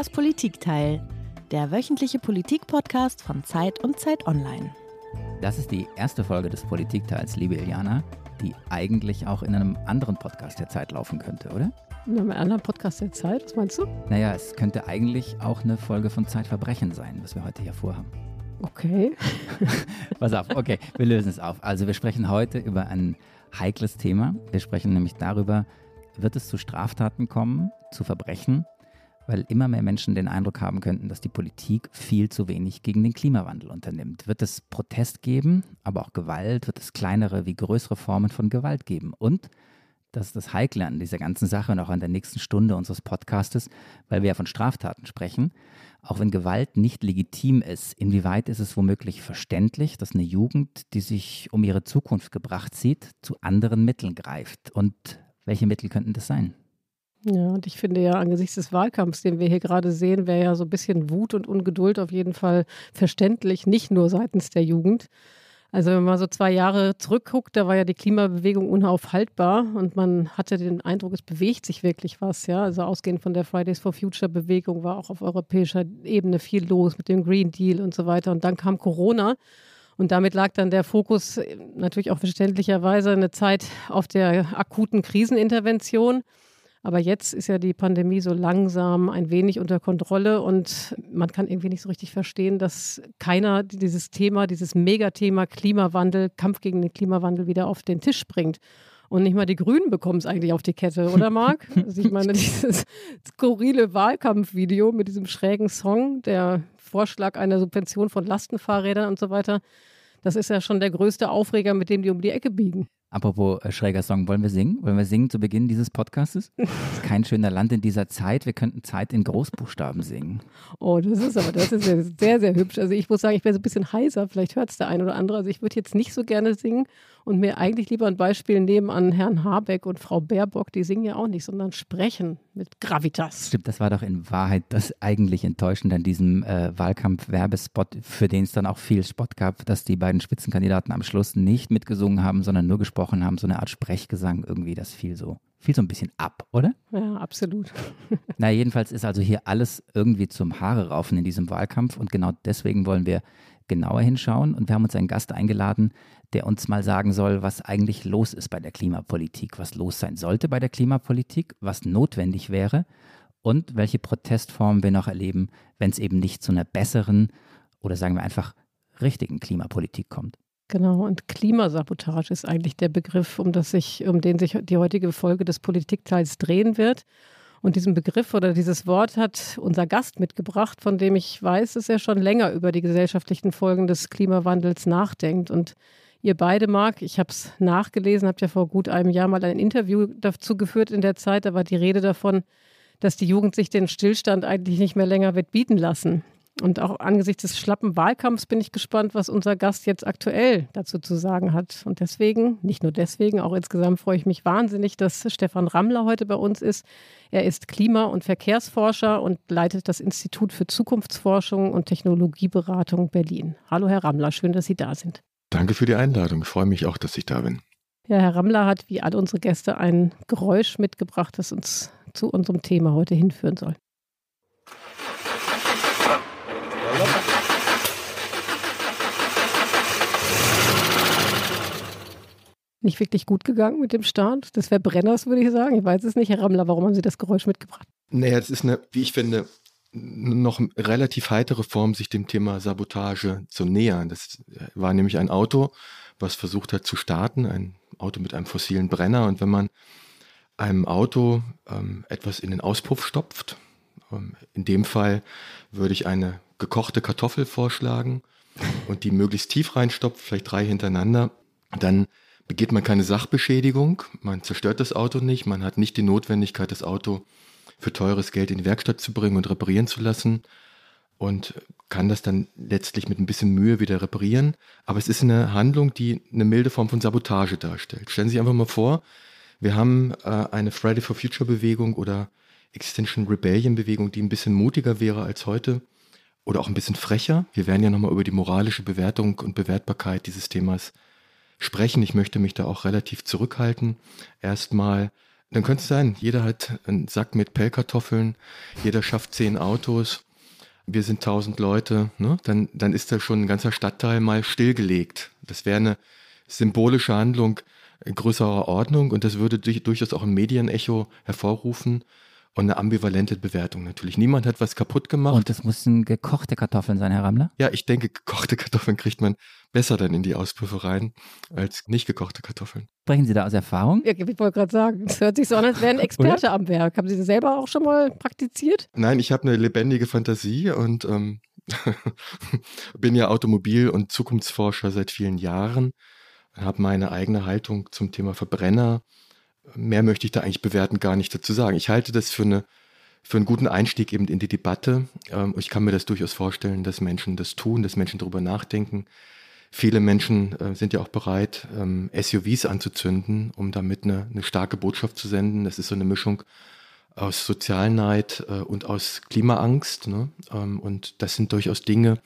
Das Politikteil, der wöchentliche Politik-Podcast von Zeit und Zeit Online. Das ist die erste Folge des Politikteils, liebe Iliana, die eigentlich auch in einem anderen Podcast der Zeit laufen könnte, oder? In einem anderen Podcast der Zeit, was meinst du? Naja, es könnte eigentlich auch eine Folge von Zeitverbrechen sein, was wir heute hier vorhaben. Okay. Pass auf, okay, wir lösen es auf. Also wir sprechen heute über ein heikles Thema. Wir sprechen nämlich darüber, wird es zu Straftaten kommen, zu Verbrechen, weil immer mehr Menschen den Eindruck haben könnten, dass die Politik viel zu wenig gegen den Klimawandel unternimmt. Wird es Protest geben, aber auch Gewalt? Wird es kleinere wie größere Formen von Gewalt geben? Und das ist das Heikle an dieser ganzen Sache und auch an der nächsten Stunde unseres Podcastes, weil wir ja von Straftaten sprechen. Auch wenn Gewalt nicht legitim ist, inwieweit ist es womöglich verständlich, dass eine Jugend, die sich um ihre Zukunft gebracht sieht, zu anderen Mitteln greift? Und welche Mittel könnten das sein? Ja, und ich finde ja angesichts des Wahlkampfs, den wir hier gerade sehen, wäre ja so ein bisschen Wut und Ungeduld auf jeden Fall verständlich, nicht nur seitens der Jugend. Also wenn man so zwei Jahre zurückguckt, da war ja die Klimabewegung unaufhaltbar und man hatte den Eindruck, es bewegt sich wirklich was. Ja, also ausgehend von der Fridays for Future Bewegung war auch auf europäischer Ebene viel los mit dem Green Deal und so weiter. Und dann kam Corona und damit lag dann der Fokus natürlich auch verständlicherweise eine Zeit auf der akuten Krisenintervention. Aber jetzt ist ja die Pandemie so langsam ein wenig unter Kontrolle und man kann irgendwie nicht so richtig verstehen, dass keiner dieses Thema, dieses Megathema Klimawandel, Kampf gegen den Klimawandel wieder auf den Tisch bringt. Und nicht mal die Grünen bekommen es eigentlich auf die Kette, oder Marc? Also ich meine, dieses skurrile Wahlkampfvideo mit diesem schrägen Song, der Vorschlag einer Subvention von Lastenfahrrädern und so weiter, das ist ja schon der größte Aufreger, mit dem die um die Ecke biegen. Apropos äh, schräger Song, wollen wir singen? Wollen wir singen zu Beginn dieses Podcastes? ist kein schöner Land in dieser Zeit. Wir könnten Zeit in Großbuchstaben singen. Oh, das ist aber, das ist ja sehr, sehr hübsch. Also ich muss sagen, ich bin so ein bisschen heiser. Vielleicht hört es der ein oder andere. Also ich würde jetzt nicht so gerne singen und mir eigentlich lieber ein Beispiel nehmen an Herrn Habeck und Frau Baerbock. Die singen ja auch nicht, sondern sprechen mit Gravitas. Stimmt, das war doch in Wahrheit das eigentlich Enttäuschende an diesem äh, Wahlkampf-Werbespot, für den es dann auch viel Spot gab, dass die beiden Spitzenkandidaten am Schluss nicht mitgesungen haben, sondern nur gesprochen haben. So eine Art Sprechgesang irgendwie, das fiel so fiel so ein bisschen ab, oder? Ja, absolut. Na, jedenfalls ist also hier alles irgendwie zum Haare raufen in diesem Wahlkampf und genau deswegen wollen wir genauer hinschauen und wir haben uns einen Gast eingeladen, der uns mal sagen soll, was eigentlich los ist bei der Klimapolitik, was los sein sollte bei der Klimapolitik, was notwendig wäre und welche Protestformen wir noch erleben, wenn es eben nicht zu einer besseren oder sagen wir einfach richtigen Klimapolitik kommt. Genau, und Klimasabotage ist eigentlich der Begriff, um, das sich, um den sich die heutige Folge des Politikteils drehen wird. Und diesen Begriff oder dieses Wort hat unser Gast mitgebracht, von dem ich weiß, dass er schon länger über die gesellschaftlichen Folgen des Klimawandels nachdenkt. Und Ihr beide, Marc, ich habe es nachgelesen, habt ja vor gut einem Jahr mal ein Interview dazu geführt in der Zeit. Da war die Rede davon, dass die Jugend sich den Stillstand eigentlich nicht mehr länger wird bieten lassen. Und auch angesichts des schlappen Wahlkampfs bin ich gespannt, was unser Gast jetzt aktuell dazu zu sagen hat. Und deswegen, nicht nur deswegen, auch insgesamt freue ich mich wahnsinnig, dass Stefan Rammler heute bei uns ist. Er ist Klima- und Verkehrsforscher und leitet das Institut für Zukunftsforschung und Technologieberatung Berlin. Hallo, Herr Rammler, schön, dass Sie da sind. Danke für die Einladung. Ich freue mich auch, dass ich da bin. Ja, Herr Rammler hat wie alle unsere Gäste ein Geräusch mitgebracht, das uns zu unserem Thema heute hinführen soll. Nicht wirklich gut gegangen mit dem Start des Verbrenners, würde ich sagen. Ich weiß es nicht, Herr Rammler, warum haben Sie das Geräusch mitgebracht? Naja, das ist eine, wie ich finde, noch relativ heitere Form, sich dem Thema Sabotage zu nähern. Das war nämlich ein Auto, was versucht hat zu starten, ein Auto mit einem fossilen Brenner. Und wenn man einem Auto ähm, etwas in den Auspuff stopft, ähm, in dem Fall würde ich eine gekochte Kartoffel vorschlagen und die möglichst tief reinstopft, vielleicht drei hintereinander, dann begeht man keine Sachbeschädigung, man zerstört das Auto nicht, man hat nicht die Notwendigkeit, das Auto für teures Geld in die Werkstatt zu bringen und reparieren zu lassen und kann das dann letztlich mit ein bisschen Mühe wieder reparieren. Aber es ist eine Handlung, die eine milde Form von Sabotage darstellt. Stellen Sie sich einfach mal vor, wir haben äh, eine Friday for Future Bewegung oder Extinction Rebellion Bewegung, die ein bisschen mutiger wäre als heute oder auch ein bisschen frecher. Wir werden ja nochmal über die moralische Bewertung und Bewertbarkeit dieses Themas sprechen. Ich möchte mich da auch relativ zurückhalten. Erstmal Dann könnte es sein, jeder hat einen Sack mit Pellkartoffeln, jeder schafft zehn Autos, wir sind tausend Leute, ne? dann, dann ist da schon ein ganzer Stadtteil mal stillgelegt. Das wäre eine symbolische Handlung größerer Ordnung und das würde durch, durchaus auch ein Medienecho hervorrufen und eine ambivalente Bewertung natürlich. Niemand hat was kaputt gemacht. Und das müssen gekochte Kartoffeln sein, Herr Rammler? Ja, ich denke, gekochte Kartoffeln kriegt man besser dann in die Auspuffe rein als nicht gekochte Kartoffeln. Sprechen Sie da aus Erfahrung? Ja, ich wollte gerade sagen, es hört sich so an, als wäre ein Experte am Werk. Haben Sie das selber auch schon mal praktiziert? Nein, ich habe eine lebendige Fantasie und ähm, bin ja Automobil- und Zukunftsforscher seit vielen Jahren, habe meine eigene Haltung zum Thema Verbrenner mehr möchte ich da eigentlich bewerten gar nicht dazu sagen. Ich halte das für, eine, für einen guten Einstieg eben in die Debatte. Ähm, ich kann mir das durchaus vorstellen, dass Menschen das tun, dass Menschen darüber nachdenken. Viele Menschen äh, sind ja auch bereit, ähm, SUVs anzuzünden, um damit eine, eine starke Botschaft zu senden. Das ist so eine Mischung aus Sozialneid äh, und aus Klimaangst. Ne? Ähm, und das sind durchaus Dinge,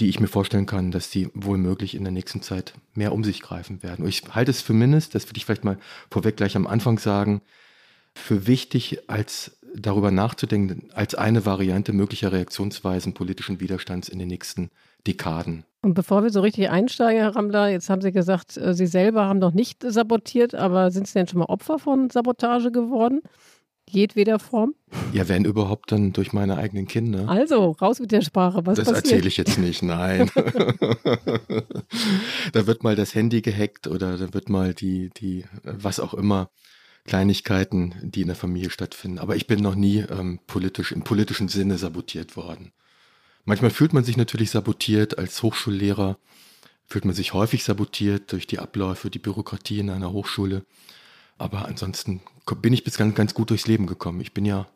die ich mir vorstellen kann, dass die wohl in der nächsten Zeit mehr um sich greifen werden. Und ich halte es für mindestens, das würde ich vielleicht mal vorweg gleich am Anfang sagen, für wichtig, als darüber nachzudenken, als eine Variante möglicher Reaktionsweisen politischen Widerstands in den nächsten Dekaden. Und bevor wir so richtig einsteigen, Herr Ramler, jetzt haben Sie gesagt, äh, Sie selber haben noch nicht sabotiert, aber sind Sie denn schon mal Opfer von Sabotage geworden? Jedweder Form? Ja, wenn überhaupt dann durch meine eigenen Kinder. Also, raus mit der Sprache. Was das erzähle ich jetzt nicht, nein. da wird mal das Handy gehackt oder da wird mal die, die, was auch immer, Kleinigkeiten, die in der Familie stattfinden. Aber ich bin noch nie ähm, politisch, im politischen Sinne sabotiert worden. Manchmal fühlt man sich natürlich sabotiert als Hochschullehrer, fühlt man sich häufig sabotiert durch die Abläufe, die Bürokratie in einer Hochschule. Aber ansonsten bin ich bis ganz, ganz gut durchs Leben gekommen. Ich bin ja,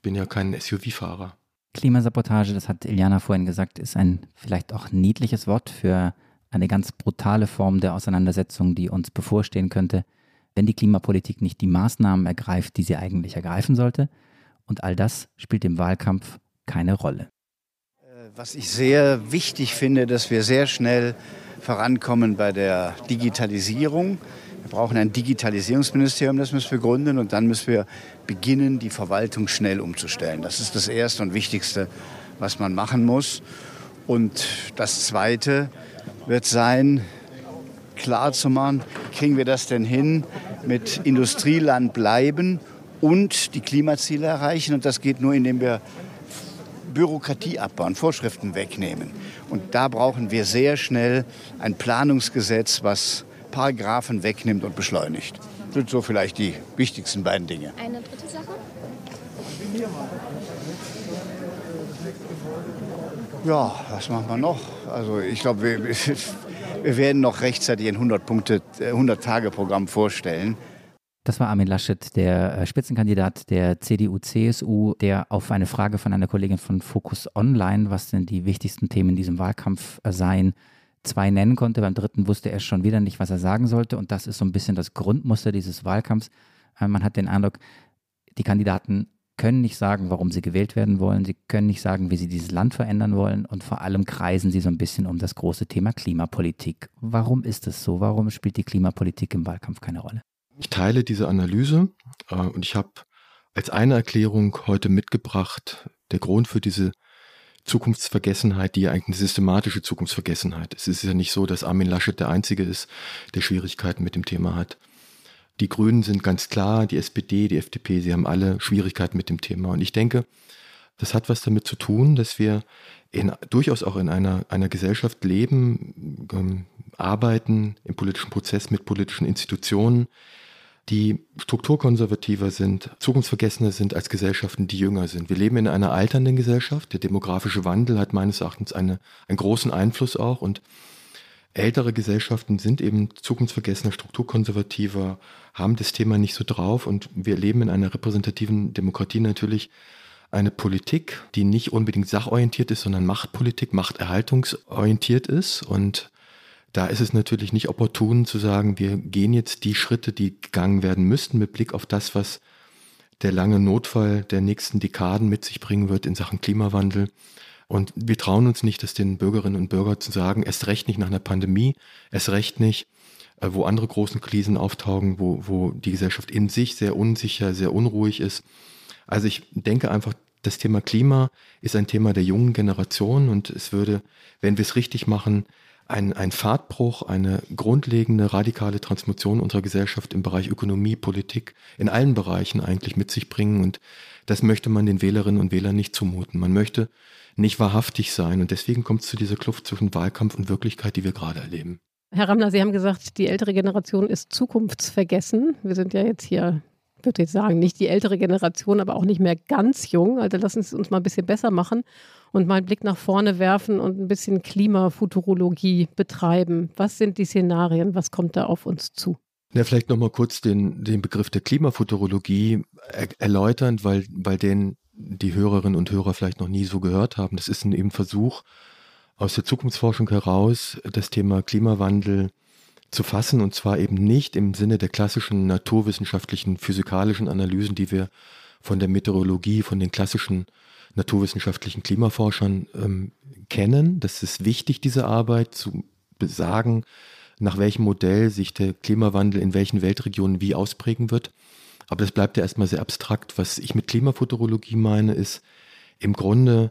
bin ja kein SUV-Fahrer. Klimasabotage, das hat Iliana vorhin gesagt, ist ein vielleicht auch niedliches Wort für eine ganz brutale Form der Auseinandersetzung, die uns bevorstehen könnte, wenn die Klimapolitik nicht die Maßnahmen ergreift, die sie eigentlich ergreifen sollte. Und all das spielt im Wahlkampf keine Rolle. Äh, was ich sehr wichtig finde, dass wir sehr schnell vorankommen bei der Digitalisierung. Wir brauchen ein Digitalisierungsministerium, das müssen wir gründen und dann müssen wir beginnen, die Verwaltung schnell umzustellen. Das ist das Erste und Wichtigste, was man machen muss. Und das Zweite wird sein, klar zu machen, kriegen wir das denn hin mit Industrieland bleiben und die Klimaziele erreichen. Und das geht nur, indem wir Bürokratie abbauen, Vorschriften wegnehmen. Und da brauchen wir sehr schnell ein Planungsgesetz, was Paragraphen wegnimmt und beschleunigt. Das sind so vielleicht die wichtigsten beiden Dinge. Eine dritte Sache? Ja, was machen wir noch? Also ich glaube, wir, wir werden noch rechtzeitig ein 100-Tage-Programm 100 vorstellen. Das war Armin Laschet, der äh, Spitzenkandidat der CDU-CSU, der auf eine Frage von einer Kollegin von Focus Online, was denn die wichtigsten Themen in diesem Wahlkampf seien, zwei nennen konnte. Beim dritten wusste er schon wieder nicht, was er sagen sollte. Und das ist so ein bisschen das Grundmuster dieses Wahlkampfs. Äh, man hat den Eindruck, die Kandidaten können nicht sagen, warum sie gewählt werden wollen. Sie können nicht sagen, wie sie dieses Land verändern wollen. Und vor allem kreisen sie so ein bisschen um das große Thema Klimapolitik. Warum ist es so? Warum spielt die Klimapolitik im Wahlkampf keine Rolle? Ich teile diese Analyse äh, und ich habe als eine Erklärung heute mitgebracht, der Grund für diese Zukunftsvergessenheit, die ja eigentlich eine systematische Zukunftsvergessenheit ist. Es ist ja nicht so, dass Armin Laschet der Einzige ist, der Schwierigkeiten mit dem Thema hat. Die Grünen sind ganz klar, die SPD, die FDP, sie haben alle Schwierigkeiten mit dem Thema. Und ich denke, das hat was damit zu tun, dass wir in, durchaus auch in einer, einer Gesellschaft leben, ähm, arbeiten im politischen Prozess mit politischen Institutionen, die strukturkonservativer sind, zukunftsvergessener sind als Gesellschaften, die jünger sind. Wir leben in einer alternden Gesellschaft. Der demografische Wandel hat meines Erachtens eine, einen großen Einfluss auch und ältere Gesellschaften sind eben zukunftsvergessener, strukturkonservativer, haben das Thema nicht so drauf und wir leben in einer repräsentativen Demokratie natürlich eine Politik, die nicht unbedingt sachorientiert ist, sondern Machtpolitik, machterhaltungsorientiert ist und da ist es natürlich nicht opportun zu sagen, wir gehen jetzt die Schritte, die gegangen werden müssten, mit Blick auf das, was der lange Notfall der nächsten Dekaden mit sich bringen wird in Sachen Klimawandel. Und wir trauen uns nicht, das den Bürgerinnen und Bürgern zu sagen, erst recht nicht nach einer Pandemie, erst recht nicht äh, wo andere großen Krisen auftauchen, wo, wo die Gesellschaft in sich sehr unsicher, sehr unruhig ist. Also ich denke einfach, das Thema Klima ist ein Thema der jungen Generation und es würde, wenn wir es richtig machen, ein, ein Fahrtbruch, eine grundlegende radikale Transformation unserer Gesellschaft im Bereich Ökonomie, Politik, in allen Bereichen eigentlich mit sich bringen. Und das möchte man den Wählerinnen und Wählern nicht zumuten. Man möchte nicht wahrhaftig sein. Und deswegen kommt es zu dieser Kluft zwischen Wahlkampf und Wirklichkeit, die wir gerade erleben. Herr Ramner, Sie haben gesagt, die ältere Generation ist zukunftsvergessen. Wir sind ja jetzt hier, würde jetzt sagen, nicht die ältere Generation, aber auch nicht mehr ganz jung. Also lassen Sie uns mal ein bisschen besser machen und mal einen Blick nach vorne werfen und ein bisschen Klimafuturologie betreiben. Was sind die Szenarien? Was kommt da auf uns zu? Ja, vielleicht nochmal kurz den, den Begriff der Klimafuturologie er, erläutern, weil, weil den die Hörerinnen und Hörer vielleicht noch nie so gehört haben. Das ist ein eben Versuch, aus der Zukunftsforschung heraus das Thema Klimawandel zu fassen und zwar eben nicht im Sinne der klassischen naturwissenschaftlichen, physikalischen Analysen, die wir von der Meteorologie, von den klassischen naturwissenschaftlichen Klimaforschern ähm, kennen. Das ist wichtig, diese Arbeit zu sagen, nach welchem Modell sich der Klimawandel in welchen Weltregionen wie ausprägen wird. Aber das bleibt ja erstmal sehr abstrakt. Was ich mit Klimafuturologie meine, ist im Grunde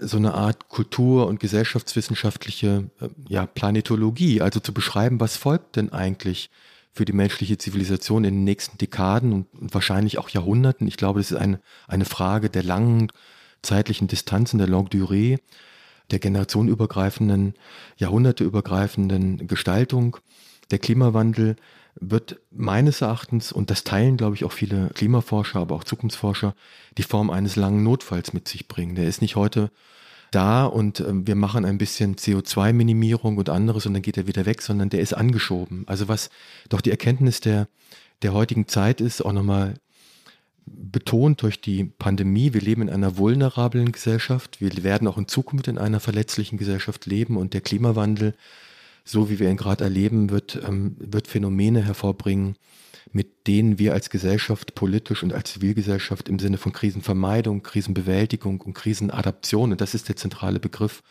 so eine Art kultur- und gesellschaftswissenschaftliche äh, ja, Planetologie, also zu beschreiben, was folgt denn eigentlich für die menschliche Zivilisation in den nächsten Dekaden und wahrscheinlich auch Jahrhunderten. Ich glaube, das ist eine, eine Frage der langen zeitlichen Distanzen, der Longue Durée, der generationenübergreifenden, jahrhunderteübergreifenden Gestaltung. Der Klimawandel wird meines Erachtens, und das teilen, glaube ich, auch viele Klimaforscher, aber auch Zukunftsforscher, die Form eines langen Notfalls mit sich bringen. Der ist nicht heute da und äh, wir machen ein bisschen CO2-Minimierung und anderes und dann geht er wieder weg, sondern der ist angeschoben. Also was doch die Erkenntnis der, der heutigen Zeit ist, auch nochmal betont durch die Pandemie, wir leben in einer vulnerablen Gesellschaft, wir werden auch in Zukunft in einer verletzlichen Gesellschaft leben und der Klimawandel, so wie wir ihn gerade erleben, wird, ähm, wird Phänomene hervorbringen, mit denen wir als Gesellschaft politisch und als Zivilgesellschaft im Sinne von Krisenvermeidung, Krisenbewältigung und Krisenadaption, und das ist der zentrale Begriff,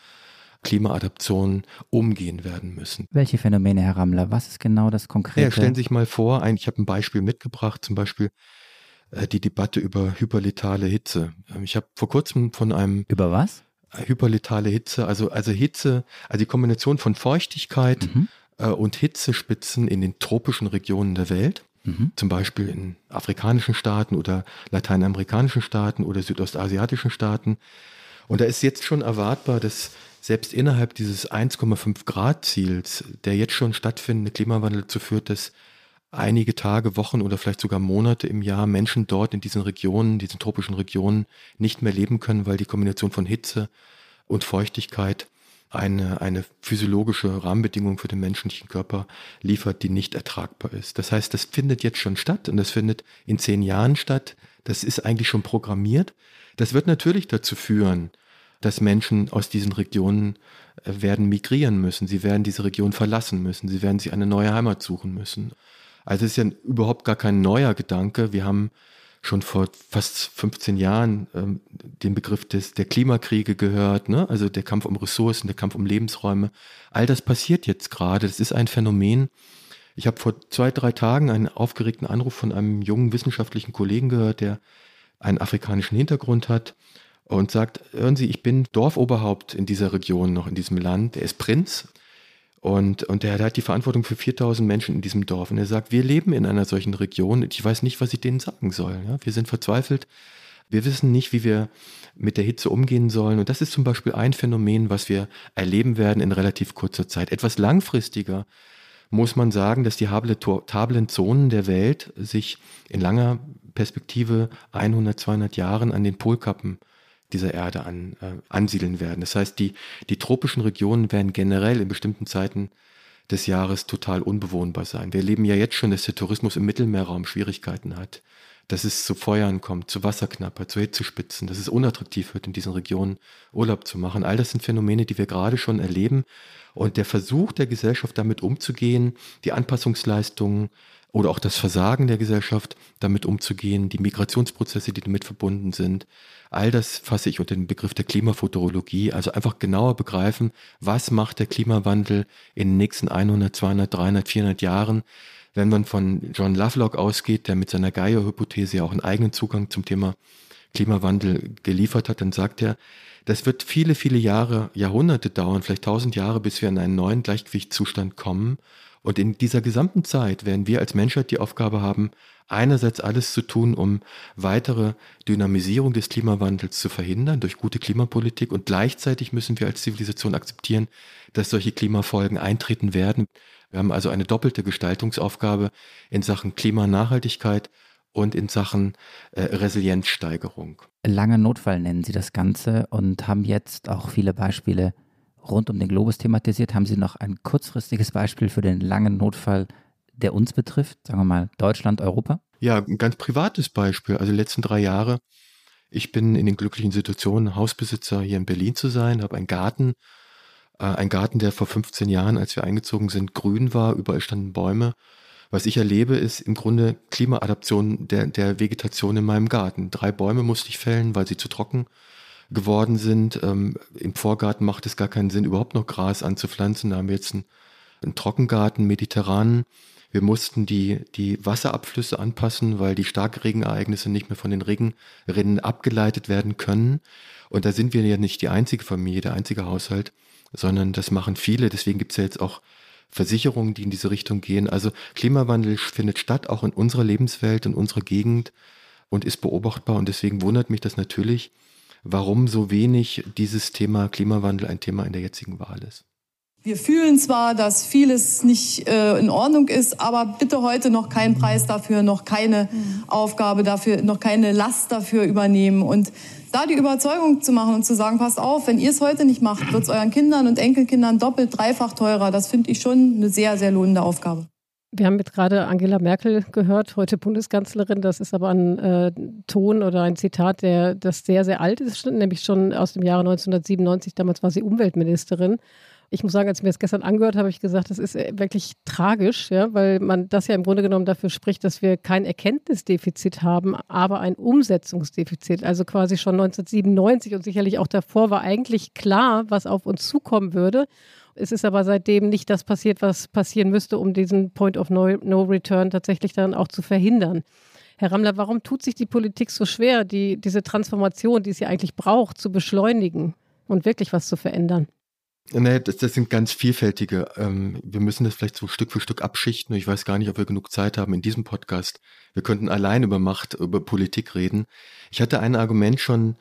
Klimaadaption umgehen werden müssen. Welche Phänomene, Herr Rammler? Was ist genau das konkrete? Ja, stellen Sie sich mal vor, ein, ich habe ein Beispiel mitgebracht, zum Beispiel äh, die Debatte über hyperletale Hitze. Ähm, ich habe vor kurzem von einem über was? Hyperletale Hitze, also also Hitze, also die Kombination von Feuchtigkeit mhm. äh, und Hitzespitzen in den tropischen Regionen der Welt, mhm. zum Beispiel in afrikanischen Staaten oder lateinamerikanischen Staaten oder südostasiatischen Staaten. Und da ist jetzt schon erwartbar, dass selbst innerhalb dieses 1,5 Grad Ziels, der jetzt schon stattfindende Klimawandel dazu führt, dass einige Tage, Wochen oder vielleicht sogar Monate im Jahr Menschen dort in diesen Regionen, diesen tropischen Regionen nicht mehr leben können, weil die Kombination von Hitze und Feuchtigkeit eine, eine physiologische Rahmenbedingung für den menschlichen Körper liefert, die nicht ertragbar ist. Das heißt, das findet jetzt schon statt und das findet in zehn Jahren statt. Das ist eigentlich schon programmiert. Das wird natürlich dazu führen, dass Menschen aus diesen Regionen äh, werden migrieren müssen. Sie werden diese Region verlassen müssen. Sie werden sich eine neue Heimat suchen müssen. Also es ist ja überhaupt gar kein neuer Gedanke. Wir haben schon vor fast 15 Jahren ähm, den Begriff des, der Klimakriege gehört, ne? also der Kampf um Ressourcen, der Kampf um Lebensräume. All das passiert jetzt gerade. Das ist ein Phänomen. Ich habe vor zwei, drei Tagen einen aufgeregten Anruf von einem jungen wissenschaftlichen Kollegen gehört, der einen afrikanischen Hintergrund hat und sagt, hören Sie, ich bin Dorfoberhaupt in dieser Region noch, in diesem Land. Er ist Prinz und, und der, der, hat die Verantwortung für 4000 Menschen in diesem Dorf. Und er sagt, wir leben in einer solchen Region. Ich weiß nicht, was ich denen sagen soll. Ja? Wir sind verzweifelt. Wir wissen nicht, wie wir mit der Hitze umgehen sollen. Und das ist zum Beispiel ein Phänomen, was wir erleben werden in relativ kurzer Zeit. Etwas langfristiger muss man sagen, dass die hablen Zonen der Welt sich in langer Perspektive 100, 200 Jahren an den Polkappen dieser Erde an, äh, ansiedeln werden. Das heißt, die, die tropischen Regionen werden generell in bestimmten Zeiten des Jahres total unbewohnbar sein. Wir erleben ja jetzt schon, dass der Tourismus im Mittelmeerraum Schwierigkeiten hat, dass es zu Feuern kommt, zu Wasserknappheit, zu Hitzespitzen, dass es unattraktiv wird, in diesen Regionen Urlaub zu machen. All das sind Phänomene, die wir gerade schon erleben. Und der Versuch der Gesellschaft damit umzugehen, die Anpassungsleistungen oder auch das Versagen der Gesellschaft, damit umzugehen, die Migrationsprozesse, die damit verbunden sind. All das fasse ich unter den Begriff der Klimafuturologie, also einfach genauer begreifen, was macht der Klimawandel in den nächsten 100, 200, 300, 400 Jahren. Wenn man von John Lovelock ausgeht, der mit seiner Gaia-Hypothese auch einen eigenen Zugang zum Thema Klimawandel geliefert hat, dann sagt er, das wird viele, viele Jahre, Jahrhunderte dauern, vielleicht tausend Jahre, bis wir in einen neuen Gleichgewichtszustand kommen. Und in dieser gesamten Zeit werden wir als Menschheit die Aufgabe haben, einerseits alles zu tun, um weitere Dynamisierung des Klimawandels zu verhindern durch gute Klimapolitik und gleichzeitig müssen wir als Zivilisation akzeptieren, dass solche Klimafolgen eintreten werden. Wir haben also eine doppelte Gestaltungsaufgabe in Sachen Klimanachhaltigkeit und in Sachen äh, Resilienzsteigerung. Langer Notfall nennen Sie das Ganze und haben jetzt auch viele Beispiele rund um den Globus thematisiert. Haben Sie noch ein kurzfristiges Beispiel für den langen Notfall, der uns betrifft? Sagen wir mal Deutschland, Europa? Ja, ein ganz privates Beispiel. Also die letzten drei Jahre. Ich bin in den glücklichen Situationen, Hausbesitzer hier in Berlin zu sein, habe einen Garten. Äh, ein Garten, der vor 15 Jahren, als wir eingezogen sind, grün war. Überall standen Bäume. Was ich erlebe, ist im Grunde Klimaadaption der, der Vegetation in meinem Garten. Drei Bäume musste ich fällen, weil sie zu trocken geworden sind. Ähm, Im Vorgarten macht es gar keinen Sinn, überhaupt noch Gras anzupflanzen. Da haben wir jetzt einen, einen Trockengarten, mediterranen. Wir mussten die, die Wasserabflüsse anpassen, weil die Starkregenereignisse nicht mehr von den Regenrinnen abgeleitet werden können. Und da sind wir ja nicht die einzige Familie, der einzige Haushalt, sondern das machen viele. Deswegen gibt es ja jetzt auch Versicherungen, die in diese Richtung gehen. Also Klimawandel findet statt, auch in unserer Lebenswelt, in unserer Gegend und ist beobachtbar. Und deswegen wundert mich das natürlich, warum so wenig dieses Thema Klimawandel ein Thema in der jetzigen Wahl ist. Wir fühlen zwar, dass vieles nicht äh, in Ordnung ist, aber bitte heute noch keinen Preis dafür, noch keine Aufgabe dafür, noch keine Last dafür übernehmen. Und da die Überzeugung zu machen und zu sagen, passt auf, wenn ihr es heute nicht macht, wird es euren Kindern und Enkelkindern doppelt, dreifach teurer. Das finde ich schon eine sehr, sehr lohnende Aufgabe. Wir haben jetzt gerade Angela Merkel gehört, heute Bundeskanzlerin. Das ist aber ein äh, Ton oder ein Zitat, der das sehr, sehr alt ist, nämlich schon aus dem Jahre 1997. Damals war sie Umweltministerin. Ich muss sagen, als ich mir das gestern angehört habe, habe ich gesagt, das ist äh, wirklich tragisch, ja, weil man das ja im Grunde genommen dafür spricht, dass wir kein Erkenntnisdefizit haben, aber ein Umsetzungsdefizit. Also quasi schon 1997 und sicherlich auch davor war eigentlich klar, was auf uns zukommen würde. Es ist aber seitdem nicht das passiert, was passieren müsste, um diesen Point of No, no Return tatsächlich dann auch zu verhindern. Herr Rammler, warum tut sich die Politik so schwer, die, diese Transformation, die sie eigentlich braucht, zu beschleunigen und wirklich was zu verändern? Nee, das, das sind ganz vielfältige. Ähm, wir müssen das vielleicht so Stück für Stück abschichten. Ich weiß gar nicht, ob wir genug Zeit haben in diesem Podcast. Wir könnten allein über Macht, über Politik reden. Ich hatte ein Argument schon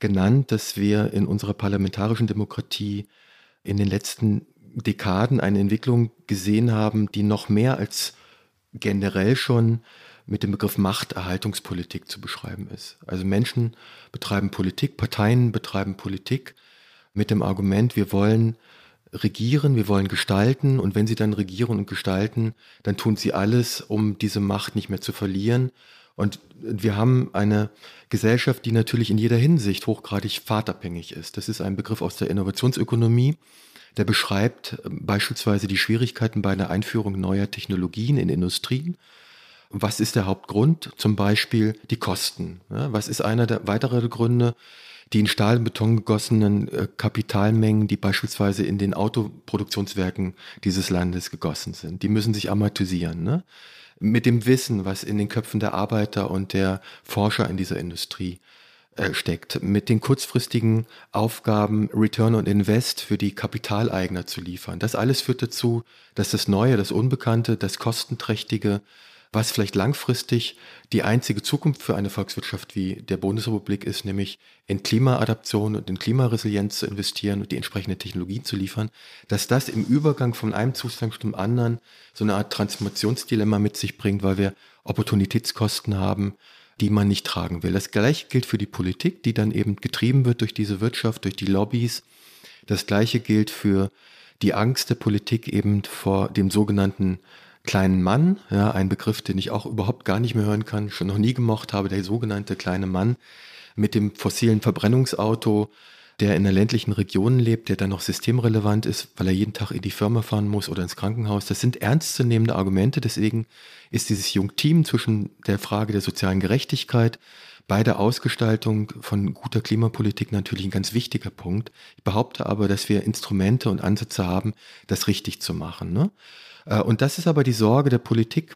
genannt, dass wir in unserer parlamentarischen Demokratie in den letzten Dekaden eine Entwicklung gesehen haben, die noch mehr als generell schon mit dem Begriff Machterhaltungspolitik zu beschreiben ist. Also Menschen betreiben Politik, Parteien betreiben Politik mit dem Argument, wir wollen regieren, wir wollen gestalten und wenn sie dann regieren und gestalten, dann tun sie alles, um diese Macht nicht mehr zu verlieren. Und wir haben eine Gesellschaft, die natürlich in jeder Hinsicht hochgradig fahrtabhängig ist. Das ist ein Begriff aus der Innovationsökonomie, der beschreibt äh, beispielsweise die Schwierigkeiten bei der Einführung neuer Technologien in Industrien. Was ist der Hauptgrund? Zum Beispiel die Kosten. was ist einer der weiteren Gründe? Die in Stahl und Beton gegossenen äh, Kapitalmengen, die beispielsweise in den Autoproduktionswerken dieses Landes gegossen sind, die müssen sich amortisieren. Ne? Mit dem Wissen, was in den Köpfen der Arbeiter und der Forscher in dieser Industrie äh, steckt, mit den kurzfristigen Aufgaben Return on Invest für die Kapitaleigner zu liefern. Das alles führt dazu, dass das Neue, das Unbekannte, das Kostenträchtige, was vielleicht langfristig die einzige Zukunft für eine Volkswirtschaft wie der Bundesrepublik ist, nämlich in Klimaadaption und in Klimaresilienz zu investieren und die entsprechende Technologien zu liefern, dass das im Übergang von einem Zustand zum anderen so eine Art Transformationsdilemma mit sich bringt, weil wir Opportunitätskosten haben, die man nicht tragen will. Das gleiche gilt für die Politik, die dann eben getrieben wird durch diese Wirtschaft, durch die Lobbys. Das gleiche gilt für die Angst der Politik eben vor dem sogenannten kleinen Mann, ja, ein Begriff, den ich auch überhaupt gar nicht mehr hören kann, schon noch nie gemocht habe, der sogenannte kleine Mann mit dem fossilen Verbrennungsauto, der in einer ländlichen Region lebt, der dann noch systemrelevant ist, weil er jeden Tag in die Firma fahren muss oder ins Krankenhaus. Das sind ernstzunehmende Argumente. Deswegen ist dieses Jungteam zwischen der Frage der sozialen Gerechtigkeit bei der Ausgestaltung von guter Klimapolitik natürlich ein ganz wichtiger Punkt. Ich behaupte aber, dass wir Instrumente und Ansätze haben, das richtig zu machen. Ne? Äh, und das ist aber die Sorge der Politik,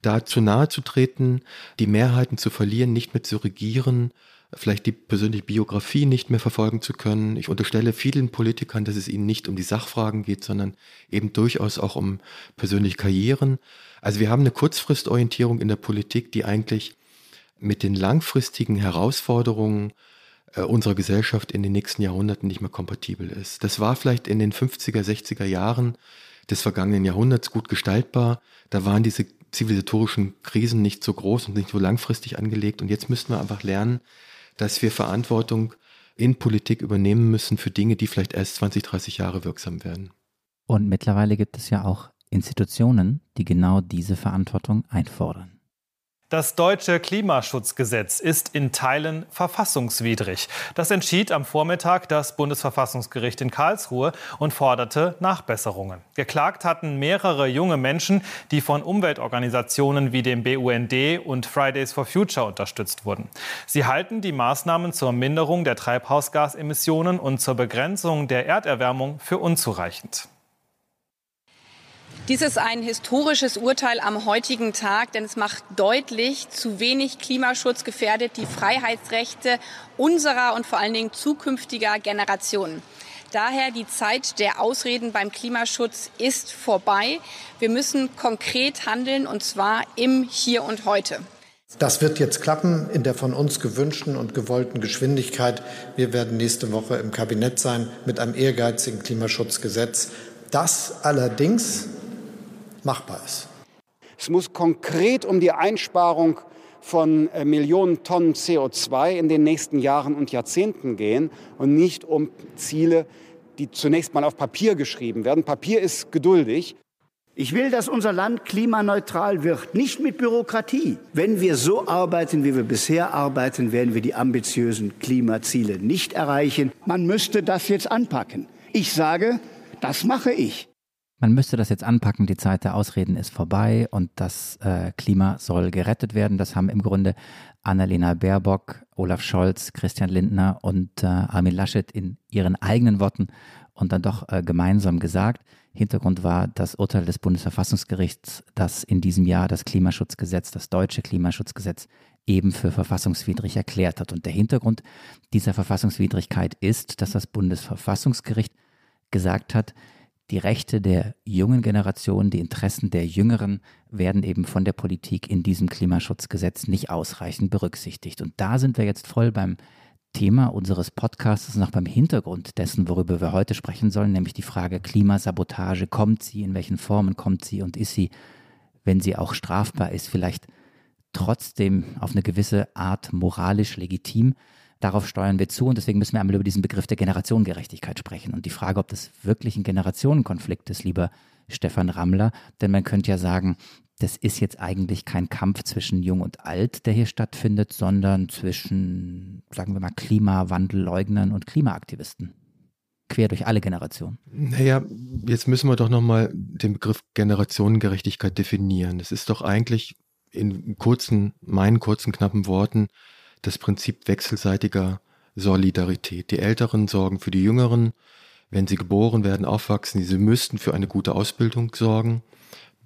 da zu nahe zu treten, die Mehrheiten zu verlieren, nicht mehr zu regieren, vielleicht die persönliche Biografie nicht mehr verfolgen zu können. Ich unterstelle vielen Politikern, dass es ihnen nicht um die Sachfragen geht, sondern eben durchaus auch um persönliche Karrieren. Also wir haben eine Kurzfristorientierung in der Politik, die eigentlich mit den langfristigen Herausforderungen äh, unserer Gesellschaft in den nächsten Jahrhunderten nicht mehr kompatibel ist. Das war vielleicht in den 50er, 60er Jahren des vergangenen Jahrhunderts gut gestaltbar. Da waren diese zivilisatorischen Krisen nicht so groß und nicht so langfristig angelegt. Und jetzt müssten wir einfach lernen, dass wir Verantwortung in Politik übernehmen müssen für Dinge, die vielleicht erst 20, 30 Jahre wirksam werden. Und mittlerweile gibt es ja auch Institutionen, die genau diese Verantwortung einfordern. Das deutsche Klimaschutzgesetz ist in Teilen verfassungswidrig. Das entschied am Vormittag das Bundesverfassungsgericht in Karlsruhe und forderte Nachbesserungen. Geklagt hatten mehrere junge Menschen, die von Umweltorganisationen wie dem BUND und Fridays for Future unterstützt wurden. Sie halten die Maßnahmen zur Minderung der Treibhausgasemissionen und zur Begrenzung der Erderwärmung für unzureichend. Dies ist ein historisches Urteil am heutigen Tag, denn es macht deutlich, zu wenig Klimaschutz gefährdet die Freiheitsrechte unserer und vor allen Dingen zukünftiger Generationen. Daher die Zeit der Ausreden beim Klimaschutz ist vorbei. Wir müssen konkret handeln und zwar im Hier und heute. Das wird jetzt klappen in der von uns gewünschten und gewollten Geschwindigkeit. Wir werden nächste Woche im Kabinett sein mit einem ehrgeizigen Klimaschutzgesetz. Das allerdings machbar ist. Es muss konkret um die Einsparung von äh, Millionen Tonnen CO2 in den nächsten Jahren und Jahrzehnten gehen und nicht um Ziele, die zunächst mal auf Papier geschrieben werden. Papier ist geduldig. Ich will, dass unser Land klimaneutral wird, nicht mit Bürokratie. Wenn wir so arbeiten, wie wir bisher arbeiten, werden wir die ambitiösen Klimaziele nicht erreichen. Man müsste das jetzt anpacken. Ich sage, das mache ich. Man müsste das jetzt anpacken, die Zeit der Ausreden ist vorbei und das äh, Klima soll gerettet werden. Das haben im Grunde Annalena Baerbock, Olaf Scholz, Christian Lindner und äh, Armin Laschet in ihren eigenen Worten und dann doch äh, gemeinsam gesagt. Hintergrund war das Urteil des Bundesverfassungsgerichts, das in diesem Jahr das Klimaschutzgesetz, das deutsche Klimaschutzgesetz, eben für verfassungswidrig erklärt hat. Und der Hintergrund dieser Verfassungswidrigkeit ist, dass das Bundesverfassungsgericht gesagt hat, die Rechte der jungen Generation, die Interessen der Jüngeren werden eben von der Politik in diesem Klimaschutzgesetz nicht ausreichend berücksichtigt. Und da sind wir jetzt voll beim Thema unseres Podcasts und auch beim Hintergrund dessen, worüber wir heute sprechen sollen, nämlich die Frage Klimasabotage. Kommt sie? In welchen Formen kommt sie? Und ist sie, wenn sie auch strafbar ist, vielleicht trotzdem auf eine gewisse Art moralisch legitim? Darauf steuern wir zu und deswegen müssen wir einmal über diesen Begriff der Generationengerechtigkeit sprechen und die Frage, ob das wirklich ein Generationenkonflikt ist, lieber Stefan Rammler, denn man könnte ja sagen, das ist jetzt eigentlich kein Kampf zwischen Jung und Alt, der hier stattfindet, sondern zwischen, sagen wir mal, Klimawandelleugnern und Klimaaktivisten. Quer durch alle Generationen. Naja, jetzt müssen wir doch nochmal den Begriff Generationengerechtigkeit definieren. Es ist doch eigentlich in kurzen, meinen kurzen, knappen Worten das Prinzip wechselseitiger Solidarität. Die Älteren sorgen für die Jüngeren, wenn sie geboren werden, aufwachsen, sie müssten für eine gute Ausbildung sorgen.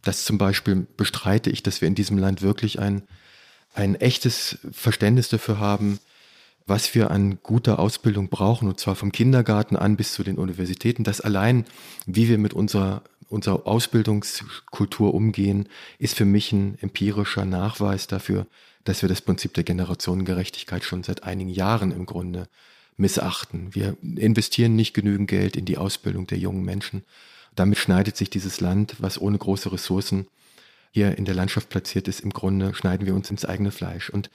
Das zum Beispiel bestreite ich, dass wir in diesem Land wirklich ein, ein echtes Verständnis dafür haben, was wir an guter Ausbildung brauchen, und zwar vom Kindergarten an bis zu den Universitäten. Das allein, wie wir mit unserer, unserer Ausbildungskultur umgehen, ist für mich ein empirischer Nachweis dafür, dass wir das Prinzip der Generationengerechtigkeit schon seit einigen Jahren im Grunde missachten. Wir investieren nicht genügend Geld in die Ausbildung der jungen Menschen. Damit schneidet sich dieses Land, was ohne große Ressourcen hier in der Landschaft platziert ist, im Grunde schneiden wir uns ins eigene Fleisch. Und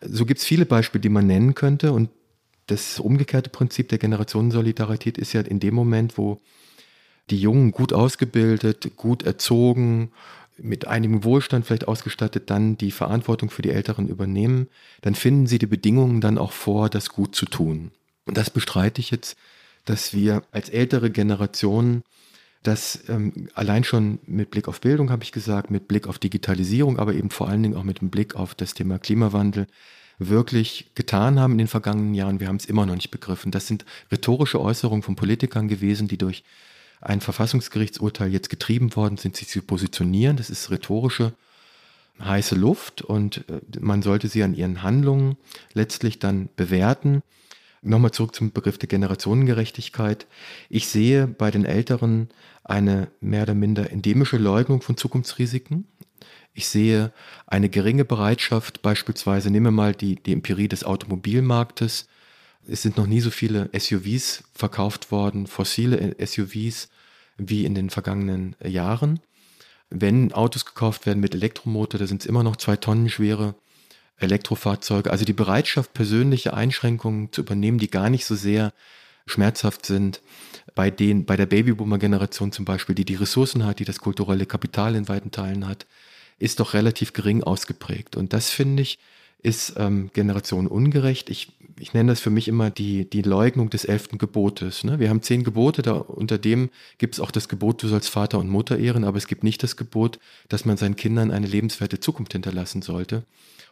so gibt es viele Beispiele, die man nennen könnte. Und das umgekehrte Prinzip der Generationensolidarität ist ja in dem Moment, wo die Jungen gut ausgebildet, gut erzogen, mit einigem Wohlstand vielleicht ausgestattet dann die Verantwortung für die Älteren übernehmen, dann finden sie die Bedingungen dann auch vor, das gut zu tun. Und das bestreite ich jetzt, dass wir als ältere Generationen das ähm, allein schon mit Blick auf Bildung, habe ich gesagt, mit Blick auf Digitalisierung, aber eben vor allen Dingen auch mit dem Blick auf das Thema Klimawandel wirklich getan haben in den vergangenen Jahren. Wir haben es immer noch nicht begriffen. Das sind rhetorische Äußerungen von Politikern gewesen, die durch ein Verfassungsgerichtsurteil jetzt getrieben worden sind, sich zu positionieren. Das ist rhetorische heiße Luft und äh, man sollte sie an ihren Handlungen letztlich dann bewerten. Nochmal zurück zum Begriff der Generationengerechtigkeit. Ich sehe bei den Älteren eine mehr oder minder endemische Leugnung von Zukunftsrisiken. Ich sehe eine geringe Bereitschaft, beispielsweise, nehmen wir mal die, die Empirie des Automobilmarktes. Es sind noch nie so viele SUVs verkauft worden, fossile SUVs, wie in den vergangenen Jahren. Wenn Autos gekauft werden mit Elektromotor, da sind es immer noch zwei Tonnen schwere Elektrofahrzeuge. Also die Bereitschaft, persönliche Einschränkungen zu übernehmen, die gar nicht so sehr schmerzhaft sind, bei den, bei der Babyboomer-Generation zum Beispiel, die die Ressourcen hat, die das kulturelle Kapital in weiten Teilen hat, ist doch relativ gering ausgeprägt. Und das finde ich, ist ähm, Generation ungerecht. Ich, ich nenne das für mich immer die, die Leugnung des elften Gebotes. Ne? Wir haben zehn Gebote, da, unter dem gibt es auch das Gebot, du sollst Vater und Mutter ehren, aber es gibt nicht das Gebot, dass man seinen Kindern eine lebenswerte Zukunft hinterlassen sollte.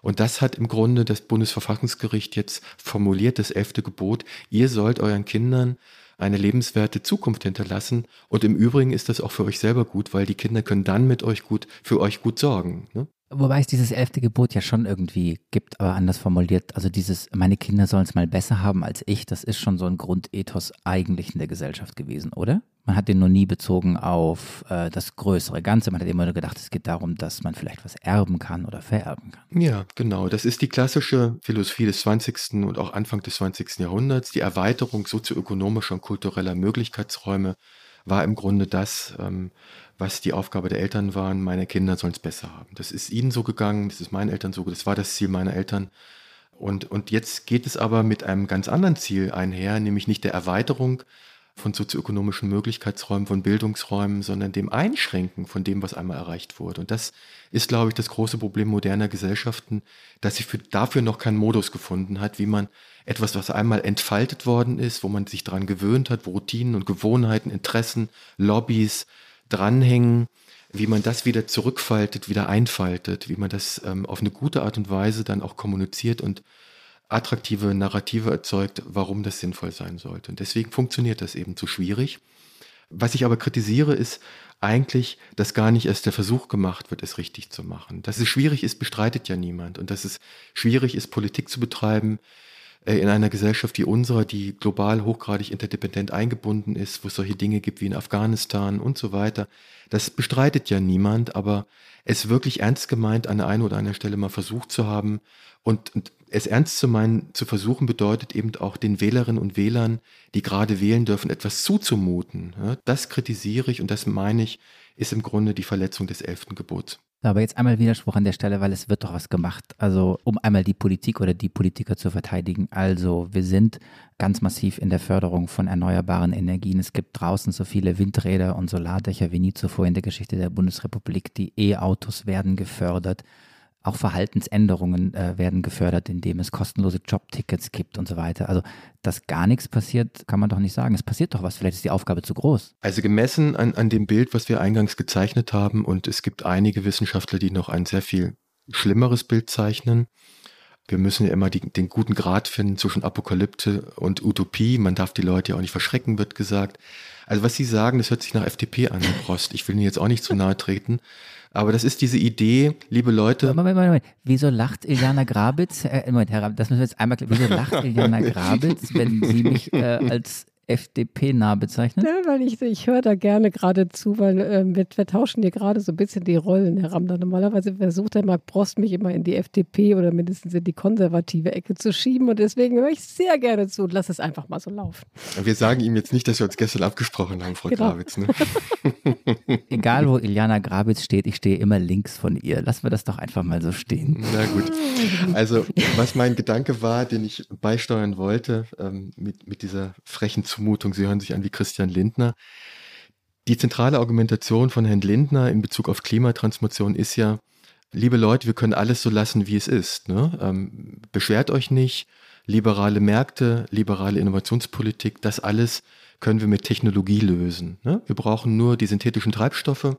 Und das hat im Grunde das Bundesverfassungsgericht jetzt formuliert, das elfte Gebot. Ihr sollt euren Kindern eine lebenswerte Zukunft hinterlassen. Und im Übrigen ist das auch für euch selber gut, weil die Kinder können dann mit euch gut, für euch gut sorgen. Ne? Wobei es dieses elfte Gebot ja schon irgendwie gibt, aber anders formuliert. Also dieses, meine Kinder sollen es mal besser haben als ich, das ist schon so ein Grundethos eigentlich in der Gesellschaft gewesen, oder? Man hat den nur nie bezogen auf äh, das größere Ganze. Man hat immer nur gedacht, es geht darum, dass man vielleicht was erben kann oder vererben kann. Ja, genau. Das ist die klassische Philosophie des 20. und auch Anfang des 20. Jahrhunderts. Die Erweiterung sozioökonomischer und kultureller Möglichkeitsräume war im Grunde das, ähm, was die Aufgabe der Eltern war, meine Kinder sollen es besser haben. Das ist ihnen so gegangen, das ist meinen Eltern so, das war das Ziel meiner Eltern. Und, und jetzt geht es aber mit einem ganz anderen Ziel einher, nämlich nicht der Erweiterung von sozioökonomischen Möglichkeitsräumen, von Bildungsräumen, sondern dem Einschränken von dem, was einmal erreicht wurde. Und das ist, glaube ich, das große Problem moderner Gesellschaften, dass sie für, dafür noch keinen Modus gefunden hat, wie man etwas, was einmal entfaltet worden ist, wo man sich daran gewöhnt hat, wo Routinen und Gewohnheiten, Interessen, Lobbys, dranhängen, wie man das wieder zurückfaltet, wieder einfaltet, wie man das ähm, auf eine gute Art und Weise dann auch kommuniziert und attraktive Narrative erzeugt, warum das sinnvoll sein sollte. Und deswegen funktioniert das eben zu schwierig. Was ich aber kritisiere, ist eigentlich, dass gar nicht erst der Versuch gemacht wird, es richtig zu machen. Dass es schwierig ist, bestreitet ja niemand. Und dass es schwierig ist, Politik zu betreiben, in einer Gesellschaft wie unserer, die global hochgradig interdependent eingebunden ist, wo es solche Dinge gibt wie in Afghanistan und so weiter. Das bestreitet ja niemand, aber es wirklich ernst gemeint an der einen oder anderen Stelle mal versucht zu haben und, und es ernst zu meinen, zu versuchen, bedeutet eben auch den Wählerinnen und Wählern, die gerade wählen dürfen, etwas zuzumuten. Das kritisiere ich und das meine ich, ist im Grunde die Verletzung des elften Gebots. Aber jetzt einmal Widerspruch an der Stelle, weil es wird doch was gemacht. Also um einmal die Politik oder die Politiker zu verteidigen. Also wir sind ganz massiv in der Förderung von erneuerbaren Energien. Es gibt draußen so viele Windräder und Solardächer wie nie zuvor in der Geschichte der Bundesrepublik. Die E-Autos werden gefördert. Auch Verhaltensänderungen äh, werden gefördert, indem es kostenlose Jobtickets gibt und so weiter. Also, dass gar nichts passiert, kann man doch nicht sagen. Es passiert doch was. Vielleicht ist die Aufgabe zu groß. Also gemessen an, an dem Bild, was wir eingangs gezeichnet haben, und es gibt einige Wissenschaftler, die noch ein sehr viel schlimmeres Bild zeichnen. Wir müssen ja immer die, den guten Grad finden zwischen Apokalypse und Utopie. Man darf die Leute ja auch nicht verschrecken, wird gesagt. Also was Sie sagen, das hört sich nach FDP an, Herr Prost. Ich will Ihnen jetzt auch nicht zu nahe treten. Aber das ist diese Idee, liebe Leute. Moment, Moment, Moment. Wieso lacht Iliana Grabitz? Äh, Moment, Herr, das müssen wir jetzt einmal klären. Wieso lacht Iliana Grabitz, wenn Sie mich äh, als FDP-nah bezeichnet? Ja, weil ich, ich höre da gerne gerade zu, weil äh, wir, wir, tauschen hier gerade so ein bisschen die Rollen, Herr Ramler. Normalerweise versucht der Marc Prost mich immer in die FDP oder mindestens in die konservative Ecke zu schieben und deswegen höre ich sehr gerne zu und lasse es einfach mal so laufen. Wir sagen ihm jetzt nicht, dass wir uns gestern abgesprochen haben, Frau genau. Grabitz. Ne? Egal, wo Iliana Grabitz steht, ich stehe immer links von ihr. Lassen wir das doch einfach mal so stehen. Na gut. Also, was mein Gedanke war, den ich beisteuern wollte, ähm, mit, mit dieser frechen Zumutung, Zumutung, Sie hören sich an wie Christian Lindner. Die zentrale Argumentation von Herrn Lindner in Bezug auf Klimatransformation ist ja, liebe Leute, wir können alles so lassen, wie es ist. Ne? Ähm, beschwert euch nicht, liberale Märkte, liberale Innovationspolitik, das alles können wir mit Technologie lösen. Ne? Wir brauchen nur die synthetischen Treibstoffe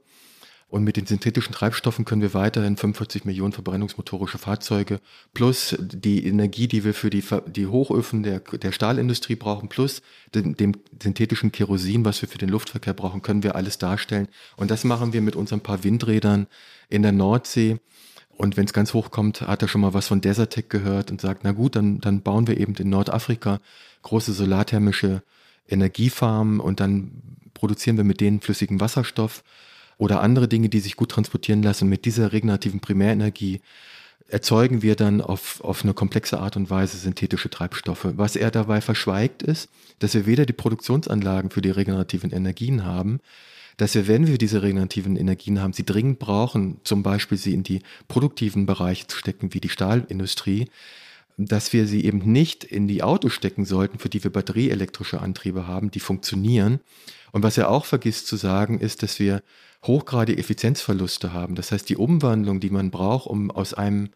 und mit den synthetischen Treibstoffen können wir weiterhin 45 Millionen verbrennungsmotorische Fahrzeuge plus die Energie, die wir für die, die Hochöfen der, der Stahlindustrie brauchen, plus dem, dem synthetischen Kerosin, was wir für den Luftverkehr brauchen, können wir alles darstellen. Und das machen wir mit unseren paar Windrädern in der Nordsee. Und wenn es ganz hoch kommt, hat er schon mal was von Desertec gehört und sagt, na gut, dann, dann bauen wir eben in Nordafrika große solarthermische Energiefarmen und dann produzieren wir mit denen flüssigen Wasserstoff oder andere Dinge, die sich gut transportieren lassen. Mit dieser regenerativen Primärenergie erzeugen wir dann auf, auf eine komplexe Art und Weise synthetische Treibstoffe. Was er dabei verschweigt ist, dass wir weder die Produktionsanlagen für die regenerativen Energien haben, dass wir, wenn wir diese regenerativen Energien haben, sie dringend brauchen, zum Beispiel sie in die produktiven Bereiche zu stecken, wie die Stahlindustrie, dass wir sie eben nicht in die Autos stecken sollten, für die wir batterieelektrische Antriebe haben, die funktionieren. Und was er auch vergisst zu sagen, ist, dass wir hochgradige Effizienzverluste haben. Das heißt, die Umwandlung, die man braucht, um aus einem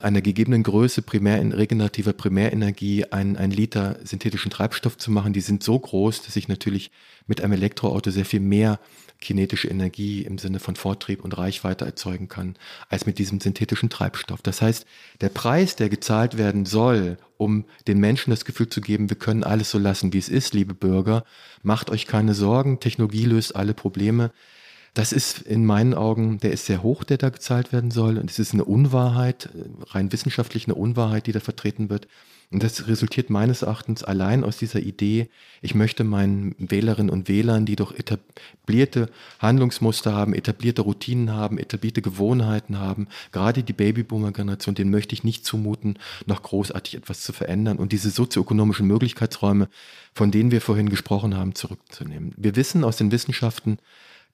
einer gegebenen Größe primär in regenerativer Primärenergie einen, einen Liter synthetischen Treibstoff zu machen, die sind so groß, dass ich natürlich mit einem Elektroauto sehr viel mehr kinetische Energie im Sinne von Vortrieb und Reichweite erzeugen kann, als mit diesem synthetischen Treibstoff. Das heißt, der Preis, der gezahlt werden soll, um den Menschen das Gefühl zu geben, wir können alles so lassen, wie es ist, liebe Bürger, macht euch keine Sorgen, Technologie löst alle Probleme, das ist in meinen Augen, der ist sehr hoch, der da gezahlt werden soll. Und es ist eine Unwahrheit, rein wissenschaftlich eine Unwahrheit, die da vertreten wird. Und das resultiert meines Erachtens allein aus dieser Idee, ich möchte meinen Wählerinnen und Wählern, die doch etablierte Handlungsmuster haben, etablierte Routinen haben, etablierte Gewohnheiten haben, gerade die Babyboomer-Generation, denen möchte ich nicht zumuten, noch großartig etwas zu verändern und diese sozioökonomischen Möglichkeitsräume, von denen wir vorhin gesprochen haben, zurückzunehmen. Wir wissen aus den Wissenschaften,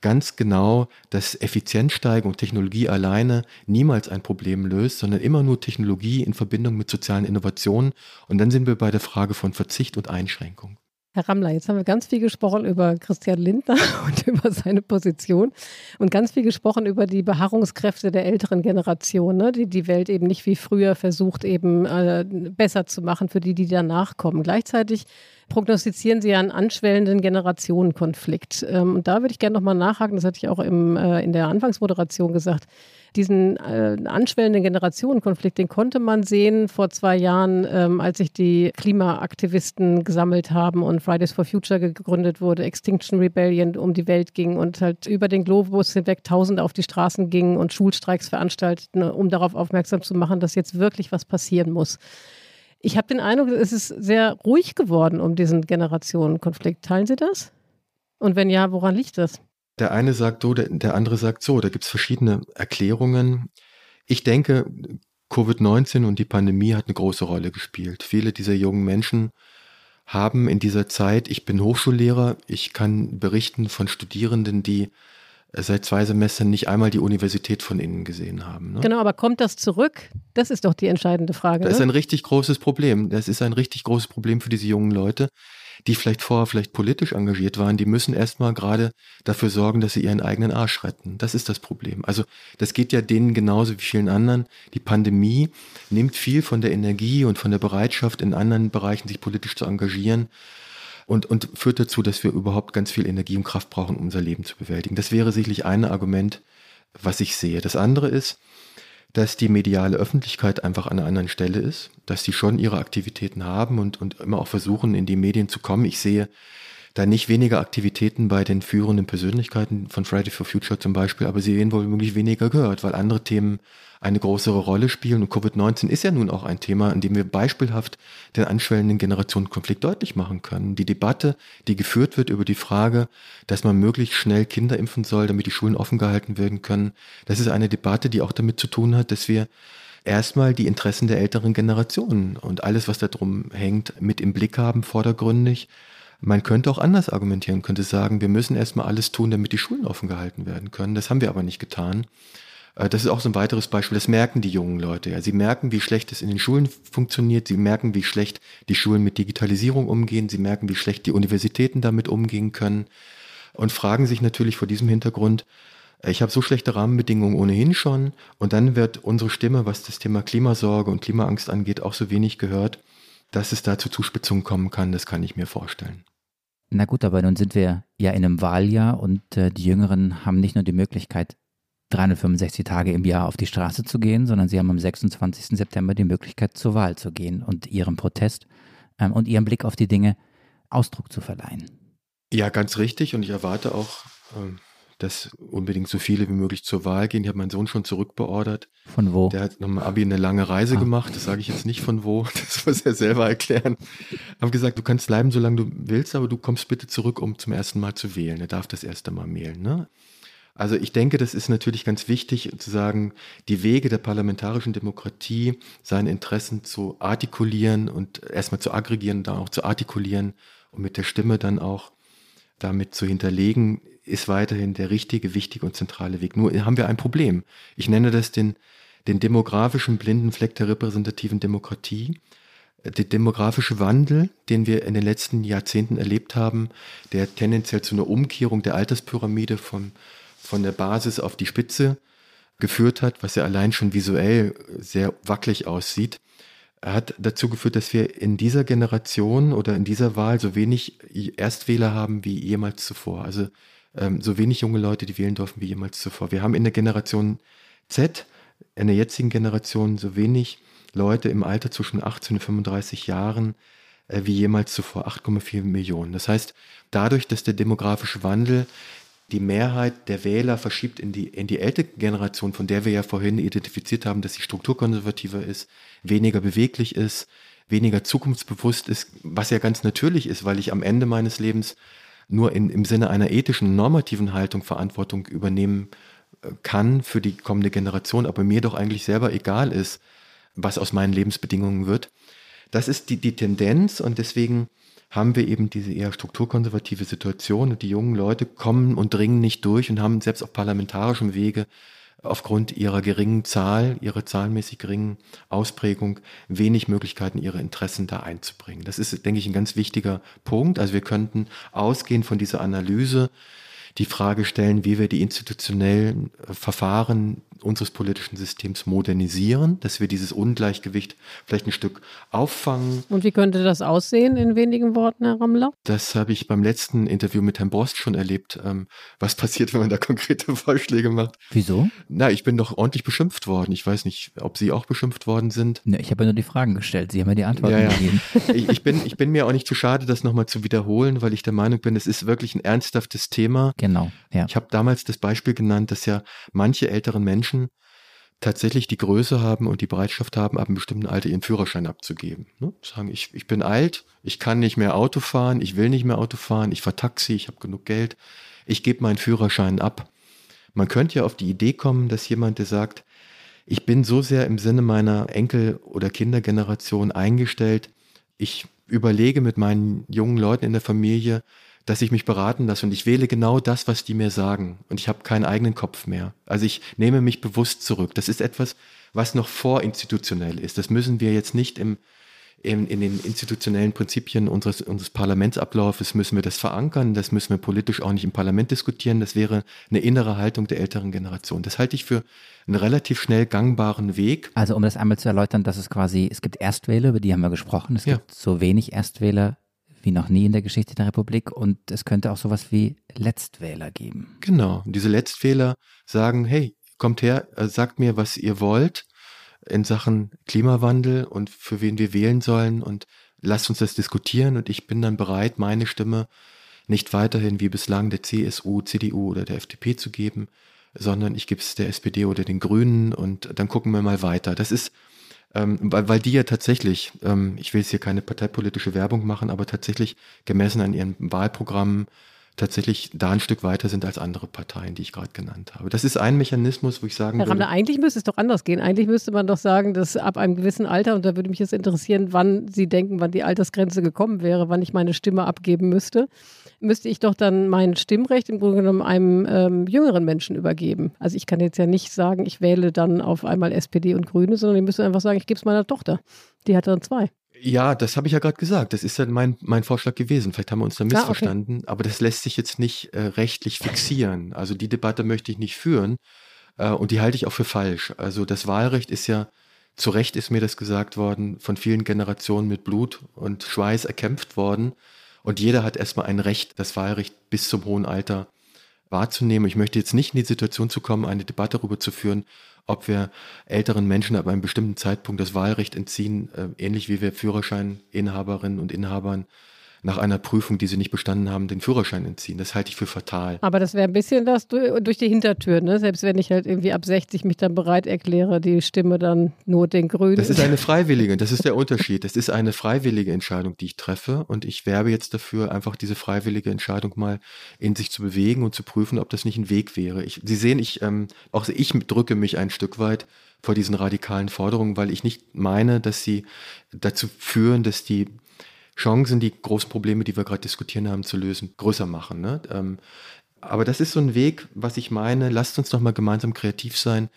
ganz genau, dass Effizienzsteigerung, Technologie alleine niemals ein Problem löst, sondern immer nur Technologie in Verbindung mit sozialen Innovationen. Und dann sind wir bei der Frage von Verzicht und Einschränkung. Herr Rammler, jetzt haben wir ganz viel gesprochen über Christian Lindner und über seine Position und ganz viel gesprochen über die Beharrungskräfte der älteren Generation, ne, die die Welt eben nicht wie früher versucht, eben äh, besser zu machen für die, die danach kommen. Gleichzeitig prognostizieren Sie ja einen anschwellenden Generationenkonflikt. Ähm, und da würde ich gerne nochmal nachhaken, das hatte ich auch im, äh, in der Anfangsmoderation gesagt. Diesen äh, anschwellenden Generationenkonflikt, den konnte man sehen vor zwei Jahren, ähm, als sich die Klimaaktivisten gesammelt haben und Fridays for Future gegründet wurde, Extinction Rebellion um die Welt ging und halt über den Globus hinweg Tausende auf die Straßen gingen und Schulstreiks veranstalteten, um darauf aufmerksam zu machen, dass jetzt wirklich was passieren muss. Ich habe den Eindruck, es ist sehr ruhig geworden um diesen Generationenkonflikt. Teilen Sie das? Und wenn ja, woran liegt das? Der eine sagt so, der, der andere sagt so. Da gibt es verschiedene Erklärungen. Ich denke, Covid-19 und die Pandemie hat eine große Rolle gespielt. Viele dieser jungen Menschen haben in dieser Zeit, ich bin Hochschullehrer, ich kann berichten von Studierenden, die seit zwei Semestern nicht einmal die Universität von innen gesehen haben. Ne? Genau, aber kommt das zurück? Das ist doch die entscheidende Frage. Das ne? ist ein richtig großes Problem. Das ist ein richtig großes Problem für diese jungen Leute, die vielleicht vorher vielleicht politisch engagiert waren. Die müssen erstmal gerade dafür sorgen, dass sie ihren eigenen Arsch retten. Das ist das Problem. Also das geht ja denen genauso wie vielen anderen. Die Pandemie nimmt viel von der Energie und von der Bereitschaft, in anderen Bereichen sich politisch zu engagieren und, und führt dazu, dass wir überhaupt ganz viel Energie und Kraft brauchen, um unser Leben zu bewältigen. Das wäre sicherlich ein Argument, was ich sehe. Das andere ist, dass die mediale Öffentlichkeit einfach an einer anderen Stelle ist, dass sie schon ihre Aktivitäten haben und, und immer auch versuchen, in die Medien zu kommen. Ich sehe da nicht weniger Aktivitäten bei den führenden Persönlichkeiten von Friday for Future zum Beispiel, aber sie werden wohl möglich weniger gehört, weil andere Themen eine größere Rolle spielen. Und Covid-19 ist ja nun auch ein Thema, in dem wir beispielhaft den anschwellenden Generationenkonflikt deutlich machen können. Die Debatte, die geführt wird über die Frage, dass man möglichst schnell Kinder impfen soll, damit die Schulen offen gehalten werden können, das ist eine Debatte, die auch damit zu tun hat, dass wir erstmal die Interessen der älteren Generationen und alles, was da drum hängt, mit im Blick haben, vordergründig. Man könnte auch anders argumentieren, könnte sagen, wir müssen erstmal alles tun, damit die Schulen offen gehalten werden können. Das haben wir aber nicht getan. Äh, das ist auch so ein weiteres Beispiel. Das merken die jungen Leute. Ja. Sie merken, wie schlecht es in den Schulen funktioniert. Sie merken, wie schlecht die Schulen mit Digitalisierung umgehen. Sie merken, wie schlecht die Universitäten damit umgehen können. Und fragen sich natürlich vor diesem Hintergrund, äh, ich habe so schlechte Rahmenbedingungen ohnehin schon. Und dann wird unsere Stimme, was das Thema Klimasorge und Klimaangst angeht, auch so wenig gehört. Dass es da zu Zuspitzungen kommen kann, das kann ich mir vorstellen. Na gut, aber nun sind wir ja in einem Wahljahr und äh, die Jüngeren haben nicht nur die Möglichkeit, 365 Tage im Jahr auf die Straße zu gehen, sondern sie haben am 26. September die Möglichkeit, zur Wahl zu gehen und ihrem Protest ähm, und ihrem Blick auf die Dinge Ausdruck zu verleihen. Ja, ganz richtig. Und ich erwarte auch, ähm, dass unbedingt so viele wie möglich zur Wahl gehen. Ich habe meinen Sohn schon zurückbeordert. Von wo? Der hat nochmal Abi eine lange Reise ah. gemacht. Das sage ich jetzt nicht von wo. Das muss er selber erklären. Haben gesagt, du kannst bleiben, solange du willst, aber du kommst bitte zurück, um zum ersten Mal zu wählen. Er darf das erste Mal wählen. Ne? Also ich denke, das ist natürlich ganz wichtig zu sagen, die Wege der parlamentarischen Demokratie, seine Interessen zu artikulieren und erstmal zu aggregieren, dann auch zu artikulieren und mit der Stimme dann auch damit zu hinterlegen, ist weiterhin der richtige, wichtige und zentrale Weg. Nur haben wir ein Problem. Ich nenne das den, den demografischen blinden Fleck der repräsentativen Demokratie. Der demografische Wandel, den wir in den letzten Jahrzehnten erlebt haben, der tendenziell zu einer Umkehrung der Alterspyramide von, von der Basis auf die Spitze geführt hat, was ja allein schon visuell sehr wackelig aussieht, hat dazu geführt, dass wir in dieser Generation oder in dieser Wahl so wenig Erstwähler haben wie jemals zuvor. Also ähm, so wenig junge Leute, die wählen dürfen wie jemals zuvor. Wir haben in der Generation Z, in der jetzigen Generation, so wenig Leute im Alter zwischen 18 und 35 Jahren äh, wie jemals zuvor, 8,4 Millionen. Das heißt, dadurch, dass der demografische Wandel die Mehrheit der Wähler verschiebt in die, in die ältere Generation, von der wir ja vorhin identifiziert haben, dass sie strukturkonservativer ist, weniger beweglich ist, weniger zukunftsbewusst ist, was ja ganz natürlich ist, weil ich am Ende meines Lebens nur in, im Sinne einer ethischen, normativen Haltung Verantwortung übernehmen äh, kann für die kommende Generation, aber mir doch eigentlich selber egal ist, was aus meinen Lebensbedingungen wird. Das ist die, die Tendenz und deswegen haben wir eben diese eher strukturkonservative Situation und die jungen Leute kommen und dringen nicht durch und haben selbst auf parlamentarischem Wege aufgrund ihrer geringen Zahl, ihrer zahlenmäßig geringen Ausprägung wenig Möglichkeiten, ihre Interessen da einzubringen. Das ist, denke ich, ein ganz wichtiger Punkt. Also wir könnten ausgehend von dieser Analyse die Frage stellen, wie wir die institutionellen Verfahren unseres politischen Systems modernisieren, dass wir dieses Ungleichgewicht vielleicht ein Stück auffangen. Und wie könnte das aussehen in wenigen Worten, Herr Rammler? Das habe ich beim letzten Interview mit Herrn Borst schon erlebt. Ähm, was passiert, wenn man da konkrete Vorschläge macht? Wieso? Na, ich bin doch ordentlich beschimpft worden. Ich weiß nicht, ob Sie auch beschimpft worden sind. Ne, ich habe ja nur die Fragen gestellt. Sie haben ja die Antworten ja, ja. gegeben. Ich, ich, bin, ich bin mir auch nicht zu schade, das nochmal zu wiederholen, weil ich der Meinung bin, es ist wirklich ein ernsthaftes Thema. Genau. Ja. Ich habe damals das Beispiel genannt, dass ja manche älteren Menschen tatsächlich die Größe haben und die Bereitschaft haben, ab einem bestimmten Alter ihren Führerschein abzugeben. Ne? Sagen, ich, ich bin alt, ich kann nicht mehr Auto fahren, ich will nicht mehr Auto fahren, ich fahre Taxi, ich habe genug Geld, ich gebe meinen Führerschein ab. Man könnte ja auf die Idee kommen, dass jemand, der sagt, ich bin so sehr im Sinne meiner Enkel- oder Kindergeneration eingestellt, ich überlege mit meinen jungen Leuten in der Familie, dass ich mich beraten lasse und ich wähle genau das, was die mir sagen und ich habe keinen eigenen Kopf mehr. Also ich nehme mich bewusst zurück. Das ist etwas, was noch vorinstitutionell ist. Das müssen wir jetzt nicht im, in, in den institutionellen Prinzipien unseres, unseres Parlamentsablaufes müssen wir das verankern. Das müssen wir politisch auch nicht im Parlament diskutieren. Das wäre eine innere Haltung der älteren Generation. Das halte ich für einen relativ schnell gangbaren Weg. Also um das einmal zu erläutern, dass es quasi, es gibt Erstwähler, über die haben wir gesprochen. Es ja. gibt so wenig Erstwähler wie noch nie in der Geschichte der Republik. Und es könnte auch sowas wie Letztwähler geben. Genau, diese Letztwähler sagen, hey, kommt her, äh, sagt mir, was ihr wollt in Sachen Klimawandel und für wen wir wählen sollen. Und lasst uns das diskutieren. Und ich bin dann bereit, meine Stimme nicht weiterhin wie bislang der CSU, CDU oder der FDP zu geben, sondern ich gebe es der SPD oder den Grünen. Und dann gucken wir mal weiter. Das ist ähm, weil, weil die ja tatsächlich, ähm, ich will jetzt hier keine parteipolitische Werbung machen, aber tatsächlich gemessen an ihren Wahlprogrammen tatsächlich da ein Stück weiter sind als andere Parteien, die ich gerade genannt habe. Das ist ein Mechanismus, wo ich sagen Herr würde. Eigentlich müsste es doch anders gehen. Eigentlich müsste man doch sagen, dass ab einem gewissen Alter, und da würde mich jetzt interessieren, wann Sie denken, wann die Altersgrenze gekommen wäre, wann ich meine Stimme abgeben müsste müsste ich doch dann mein Stimmrecht im Grunde genommen einem ähm, jüngeren Menschen übergeben. Also ich kann jetzt ja nicht sagen, ich wähle dann auf einmal SPD und Grüne, sondern ich müsste einfach sagen, ich gebe es meiner Tochter. Die hat dann zwei. Ja, das habe ich ja gerade gesagt. Das ist ja mein, mein Vorschlag gewesen. Vielleicht haben wir uns da missverstanden, ah, okay. aber das lässt sich jetzt nicht äh, rechtlich fixieren. Also die Debatte möchte ich nicht führen äh, und die halte ich auch für falsch. Also das Wahlrecht ist ja zu Recht ist mir das gesagt worden, von vielen Generationen mit Blut und Schweiß erkämpft worden. Und jeder hat erstmal ein Recht, das Wahlrecht bis zum hohen Alter wahrzunehmen. Ich möchte jetzt nicht in die Situation zu kommen, eine Debatte darüber zu führen, ob wir älteren Menschen ab einem bestimmten Zeitpunkt das Wahlrecht entziehen, äh, ähnlich wie wir Führerscheininhaberinnen und Inhabern nach einer Prüfung, die sie nicht bestanden haben, den Führerschein entziehen. Das halte ich für fatal. Aber das wäre ein bisschen das durch die Hintertür, ne? Selbst wenn ich halt irgendwie ab 60 mich dann bereit erkläre, die Stimme dann nur den Grünen. Das ist eine freiwillige, das ist der Unterschied. Das ist eine freiwillige Entscheidung, die ich treffe. Und ich werbe jetzt dafür, einfach diese freiwillige Entscheidung mal in sich zu bewegen und zu prüfen, ob das nicht ein Weg wäre. Ich, sie sehen, ich, ähm, auch ich drücke mich ein Stück weit vor diesen radikalen Forderungen, weil ich nicht meine, dass sie dazu führen, dass die Chancen, die großen Probleme, die wir gerade diskutieren haben, zu lösen, größer machen. Ne? Ähm, aber das ist so ein Weg, was ich meine, lasst uns doch mal gemeinsam kreativ sein,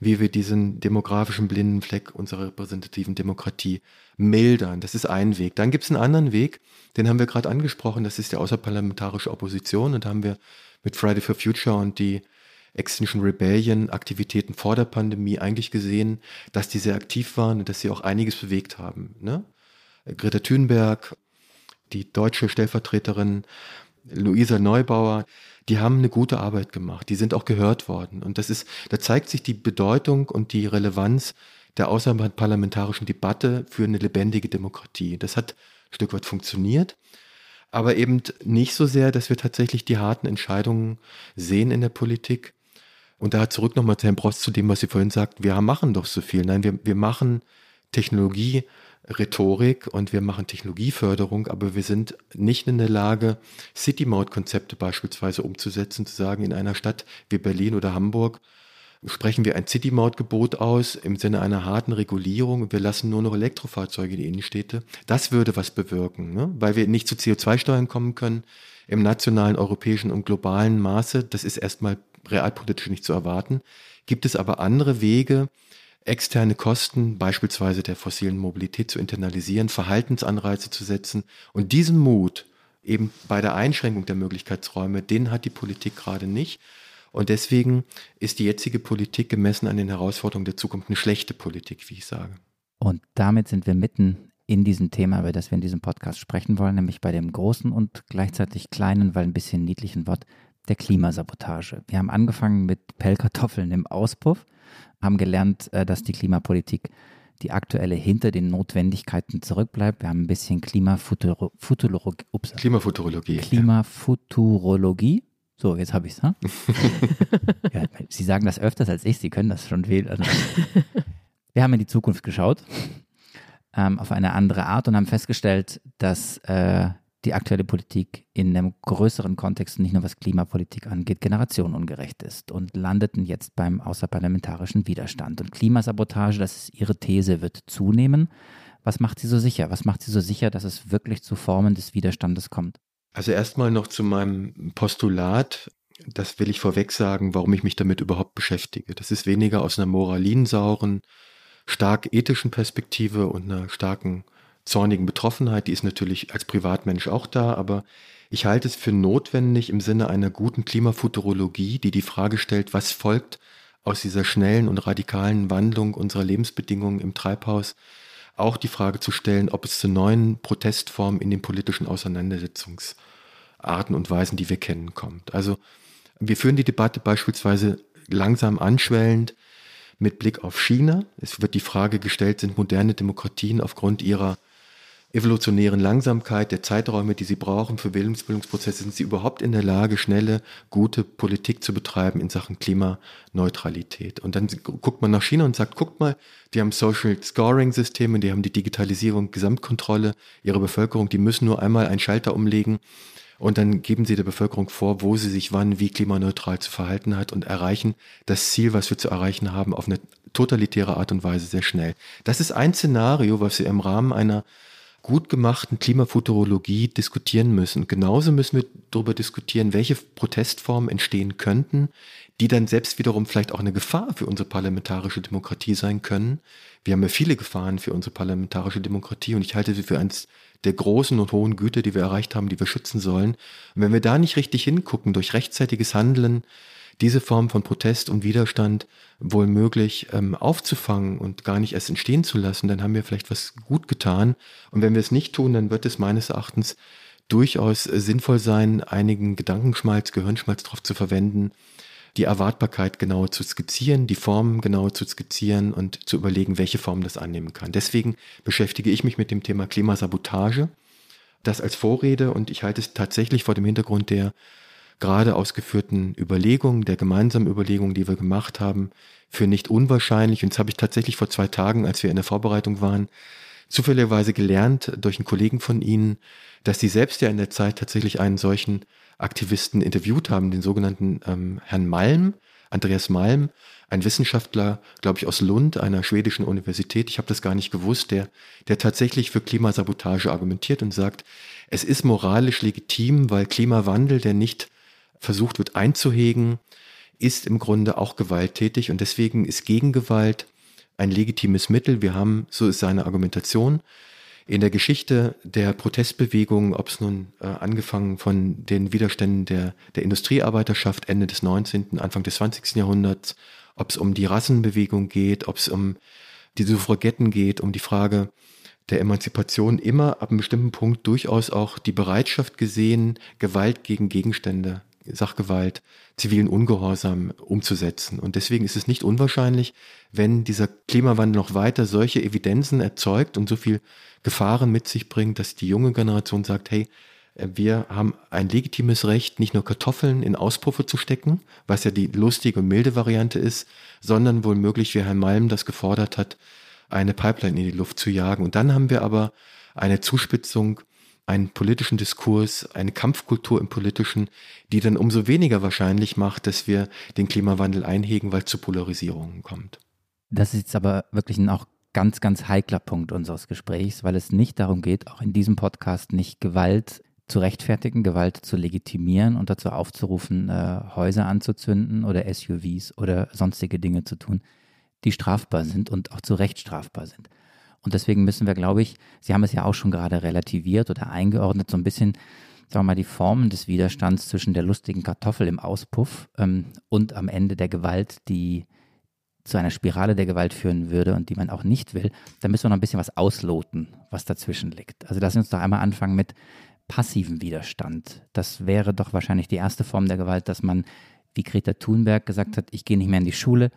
wie wir diesen demografischen blinden Fleck unserer repräsentativen Demokratie mildern. Das ist ein Weg. Dann gibt es einen anderen Weg, den haben wir gerade angesprochen, das ist die außerparlamentarische Opposition. Und da haben wir mit Friday for Future und die Extinction Rebellion Aktivitäten vor der Pandemie eigentlich gesehen, dass die sehr aktiv waren und dass sie auch einiges bewegt haben. Ne? Greta Thunberg, die deutsche Stellvertreterin Luisa Neubauer, die haben eine gute Arbeit gemacht. Die sind auch gehört worden. Und das ist, da zeigt sich die Bedeutung und die Relevanz der außerparlamentarischen Debatte für eine lebendige Demokratie. Das hat ein Stück weit funktioniert, aber eben nicht so sehr, dass wir tatsächlich die harten Entscheidungen sehen in der Politik. Und da zurück nochmal zu Herrn Brost zu dem, was Sie vorhin sagten, wir machen doch so viel. Nein, wir, wir machen Technologie Rhetorik und wir machen Technologieförderung, aber wir sind nicht in der Lage, City-Mode-Konzepte beispielsweise umzusetzen, zu sagen, in einer Stadt wie Berlin oder Hamburg sprechen wir ein City-Mode-Gebot aus im Sinne einer harten Regulierung und wir lassen nur noch Elektrofahrzeuge in die Innenstädte. Das würde was bewirken, ne? weil wir nicht zu CO2-Steuern kommen können im nationalen, europäischen und globalen Maße. Das ist erstmal realpolitisch nicht zu erwarten. Gibt es aber andere Wege, externe Kosten, beispielsweise der fossilen Mobilität, zu internalisieren, Verhaltensanreize zu setzen. Und diesen Mut, eben bei der Einschränkung der Möglichkeitsräume, den hat die Politik gerade nicht. Und deswegen ist die jetzige Politik gemessen an den Herausforderungen der Zukunft eine schlechte Politik, wie ich sage. Und damit sind wir mitten in diesem Thema, über das wir in diesem Podcast sprechen wollen, nämlich bei dem großen und gleichzeitig kleinen, weil ein bisschen niedlichen Wort der Klimasabotage. Wir haben angefangen mit Pellkartoffeln im Auspuff haben gelernt, äh, dass die Klimapolitik die aktuelle hinter den Notwendigkeiten zurückbleibt. Wir haben ein bisschen Klimafuturologie. Ups. Klimafuturologie. Klimafuturologie. So, jetzt habe ich es. Ne? ja, Sie sagen das öfters als ich, Sie können das schon wählen. Also, wir haben in die Zukunft geschaut, ähm, auf eine andere Art und haben festgestellt, dass äh, die aktuelle Politik in einem größeren Kontext, nicht nur was Klimapolitik angeht, generationenungerecht ist und landeten jetzt beim außerparlamentarischen Widerstand. Und Klimasabotage, das ist Ihre These, wird zunehmen. Was macht Sie so sicher? Was macht Sie so sicher, dass es wirklich zu Formen des Widerstandes kommt? Also erstmal noch zu meinem Postulat. Das will ich vorweg sagen, warum ich mich damit überhaupt beschäftige. Das ist weniger aus einer moralinsauren, stark ethischen Perspektive und einer starken zornigen Betroffenheit, die ist natürlich als Privatmensch auch da, aber ich halte es für notwendig im Sinne einer guten Klimafuturologie, die die Frage stellt, was folgt aus dieser schnellen und radikalen Wandlung unserer Lebensbedingungen im Treibhaus, auch die Frage zu stellen, ob es zu neuen Protestformen in den politischen Auseinandersetzungsarten und Weisen, die wir kennen, kommt. Also wir führen die Debatte beispielsweise langsam anschwellend mit Blick auf China. Es wird die Frage gestellt, sind moderne Demokratien aufgrund ihrer evolutionären Langsamkeit der Zeiträume, die sie brauchen für Willensbildungsprozesse, sind sie überhaupt in der Lage, schnelle, gute Politik zu betreiben in Sachen Klimaneutralität. Und dann guckt man nach China und sagt, guckt mal, die haben Social Scoring Systeme, die haben die Digitalisierung, Gesamtkontrolle ihrer Bevölkerung, die müssen nur einmal einen Schalter umlegen und dann geben sie der Bevölkerung vor, wo sie sich wann wie klimaneutral zu verhalten hat und erreichen das Ziel, was wir zu erreichen haben, auf eine totalitäre Art und Weise sehr schnell. Das ist ein Szenario, was wir im Rahmen einer gut gemachten Klimafuturologie diskutieren müssen. Genauso müssen wir darüber diskutieren, welche Protestformen entstehen könnten, die dann selbst wiederum vielleicht auch eine Gefahr für unsere parlamentarische Demokratie sein können. Wir haben ja viele Gefahren für unsere parlamentarische Demokratie und ich halte sie für eines der großen und hohen Güter, die wir erreicht haben, die wir schützen sollen. Und wenn wir da nicht richtig hingucken, durch rechtzeitiges Handeln, diese Form von Protest und Widerstand wohl möglich ähm, aufzufangen und gar nicht erst entstehen zu lassen, dann haben wir vielleicht was gut getan. Und wenn wir es nicht tun, dann wird es meines Erachtens durchaus sinnvoll sein, einigen Gedankenschmalz, Gehirnschmalz darauf zu verwenden, die Erwartbarkeit genauer zu skizzieren, die Formen genauer zu skizzieren und zu überlegen, welche Form das annehmen kann. Deswegen beschäftige ich mich mit dem Thema Klimasabotage. Das als Vorrede und ich halte es tatsächlich vor dem Hintergrund der gerade ausgeführten Überlegungen, der gemeinsamen Überlegungen, die wir gemacht haben, für nicht unwahrscheinlich. Und das habe ich tatsächlich vor zwei Tagen, als wir in der Vorbereitung waren, zufälligerweise gelernt durch einen Kollegen von Ihnen, dass Sie selbst ja in der Zeit tatsächlich einen solchen Aktivisten interviewt haben, den sogenannten ähm, Herrn Malm, Andreas Malm, ein Wissenschaftler, glaube ich, aus Lund, einer schwedischen Universität, ich habe das gar nicht gewusst, der, der tatsächlich für Klimasabotage argumentiert und sagt, es ist moralisch legitim, weil Klimawandel, der nicht versucht wird einzuhegen, ist im Grunde auch gewalttätig und deswegen ist Gegengewalt ein legitimes Mittel. Wir haben, so ist seine Argumentation, in der Geschichte der Protestbewegung, ob es nun äh, angefangen von den Widerständen der, der Industriearbeiterschaft Ende des 19., Anfang des 20. Jahrhunderts, ob es um die Rassenbewegung geht, ob es um die Suffragetten geht, um die Frage der Emanzipation, immer ab einem bestimmten Punkt durchaus auch die Bereitschaft gesehen, Gewalt gegen Gegenstände Sachgewalt, zivilen Ungehorsam umzusetzen. Und deswegen ist es nicht unwahrscheinlich, wenn dieser Klimawandel noch weiter solche Evidenzen erzeugt und so viel Gefahren mit sich bringt, dass die junge Generation sagt, hey, äh, wir haben ein legitimes Recht, nicht nur Kartoffeln in Auspuffe zu stecken, was ja die lustige und milde Variante ist, sondern wohl möglich, wie Herr Malm das gefordert hat, eine Pipeline in die Luft zu jagen. Und dann haben wir aber eine Zuspitzung einen politischen Diskurs, eine Kampfkultur im Politischen, die dann umso weniger wahrscheinlich macht, dass wir den Klimawandel einhegen, weil es zu Polarisierungen kommt. Das ist jetzt aber wirklich ein auch ganz, ganz heikler Punkt unseres Gesprächs, weil es nicht darum geht, auch in diesem Podcast nicht Gewalt zu rechtfertigen, Gewalt zu legitimieren und dazu aufzurufen, äh, Häuser anzuzünden oder SUVs oder sonstige Dinge zu tun, die strafbar sind und auch zu Recht strafbar sind. Und deswegen müssen wir, glaube ich, Sie haben es ja auch schon gerade relativiert oder eingeordnet, so ein bisschen, sagen wir mal, die Formen des Widerstands zwischen der lustigen Kartoffel im Auspuff ähm, und am Ende der Gewalt, die zu einer Spirale der Gewalt führen würde und die man auch nicht will, da müssen wir noch ein bisschen was ausloten, was dazwischen liegt. Also lassen Sie uns doch einmal anfangen mit passiven Widerstand. Das wäre doch wahrscheinlich die erste Form der Gewalt, dass man, wie Greta Thunberg gesagt hat, ich gehe nicht mehr in die Schule,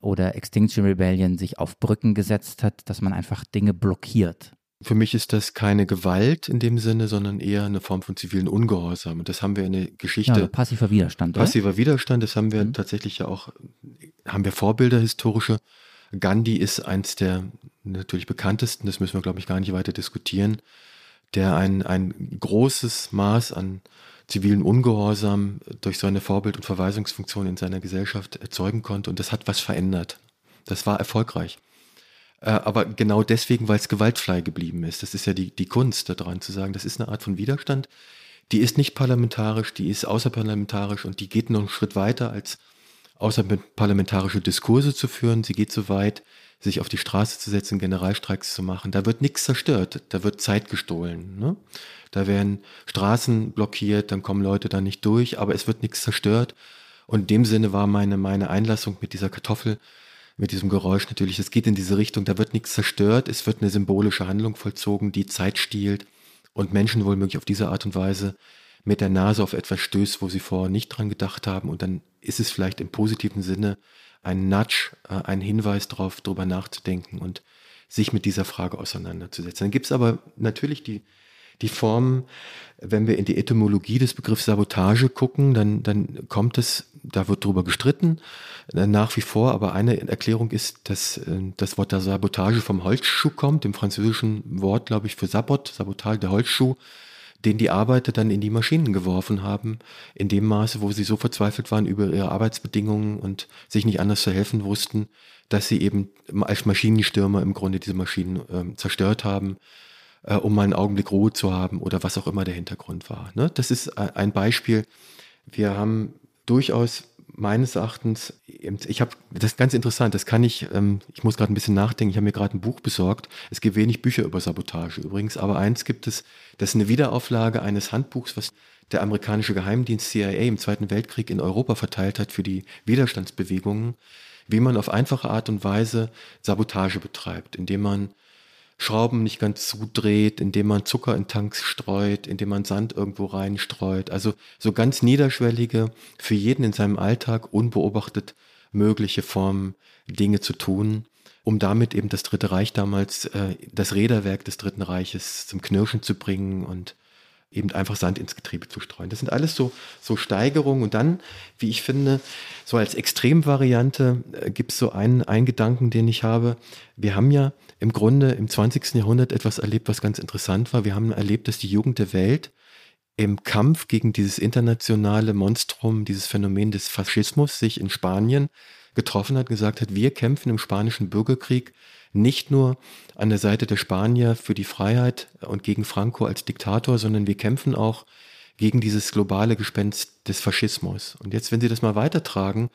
oder Extinction Rebellion sich auf Brücken gesetzt hat, dass man einfach Dinge blockiert. Für mich ist das keine Gewalt in dem Sinne, sondern eher eine Form von zivilen Ungehorsam. Und das haben wir in der Geschichte. Ja, passiver Widerstand. Passiver oder? Widerstand, das haben wir mhm. tatsächlich ja auch, haben wir Vorbilder historische. Gandhi ist eins der natürlich bekanntesten, das müssen wir, glaube ich, gar nicht weiter diskutieren, der ein, ein großes Maß an zivilen Ungehorsam durch seine Vorbild- und Verweisungsfunktion in seiner Gesellschaft erzeugen konnte. Und das hat was verändert. Das war erfolgreich. Äh, aber genau deswegen, weil es gewaltfrei geblieben ist. Das ist ja die, die Kunst daran zu sagen, das ist eine Art von Widerstand. Die ist nicht parlamentarisch, die ist außerparlamentarisch und die geht noch einen Schritt weiter als außerparlamentarische Diskurse zu führen. Sie geht so weit, sich auf die Straße zu setzen, Generalstreiks zu machen. Da wird nichts zerstört, da wird Zeit gestohlen. Ne? Da werden Straßen blockiert, dann kommen Leute da nicht durch, aber es wird nichts zerstört. Und in dem Sinne war meine, meine Einlassung mit dieser Kartoffel, mit diesem Geräusch natürlich, es geht in diese Richtung, da wird nichts zerstört, es wird eine symbolische Handlung vollzogen, die Zeit stiehlt und Menschen wohl auf diese Art und Weise mit der Nase auf etwas stößt, wo sie vorher nicht dran gedacht haben. Und dann ist es vielleicht im positiven Sinne ein Nudge, äh, ein Hinweis darauf, darüber nachzudenken und sich mit dieser Frage auseinanderzusetzen. Dann gibt es aber natürlich die, die Form, wenn wir in die Etymologie des Begriffs Sabotage gucken, dann, dann kommt es, da wird drüber gestritten, äh, nach wie vor, aber eine Erklärung ist, dass äh, das Wort der Sabotage vom Holzschuh kommt, dem französischen Wort, glaube ich, für Sabot, Sabotage, der Holzschuh, den die Arbeiter dann in die Maschinen geworfen haben, in dem Maße, wo sie so verzweifelt waren über ihre Arbeitsbedingungen und sich nicht anders zu helfen wussten, dass sie eben als Maschinenstürmer im Grunde diese Maschinen äh, zerstört haben, äh, um mal einen Augenblick Ruhe zu haben oder was auch immer der Hintergrund war. Ne? Das ist ein Beispiel. Wir haben durchaus meines Erachtens, ich habe, das ist ganz interessant, das kann ich, ähm, ich muss gerade ein bisschen nachdenken, ich habe mir gerade ein Buch besorgt. Es gibt wenig Bücher über Sabotage übrigens, aber eins gibt es, das ist eine Wiederauflage eines Handbuchs, was der amerikanische Geheimdienst CIA im Zweiten Weltkrieg in Europa verteilt hat für die Widerstandsbewegungen, wie man auf einfache Art und Weise Sabotage betreibt, indem man Schrauben nicht ganz zudreht, indem man Zucker in Tanks streut, indem man Sand irgendwo reinstreut. Also so ganz niederschwellige, für jeden in seinem Alltag unbeobachtet mögliche Formen, Dinge zu tun, um damit eben das Dritte Reich damals, äh, das Räderwerk des Dritten Reiches zum Knirschen zu bringen und eben einfach Sand ins Getriebe zu streuen. Das sind alles so, so Steigerungen. Und dann, wie ich finde, so als Extremvariante äh, gibt es so einen, einen Gedanken, den ich habe. Wir haben ja im Grunde im 20. Jahrhundert etwas erlebt, was ganz interessant war. Wir haben erlebt, dass die Jugend der Welt im Kampf gegen dieses internationale Monstrum, dieses Phänomen des Faschismus sich in Spanien getroffen hat, gesagt hat, wir kämpfen im spanischen Bürgerkrieg nicht nur an der Seite der Spanier für die Freiheit und gegen Franco als Diktator, sondern wir kämpfen auch gegen dieses globale Gespenst des Faschismus. Und jetzt, wenn Sie das mal weitertragen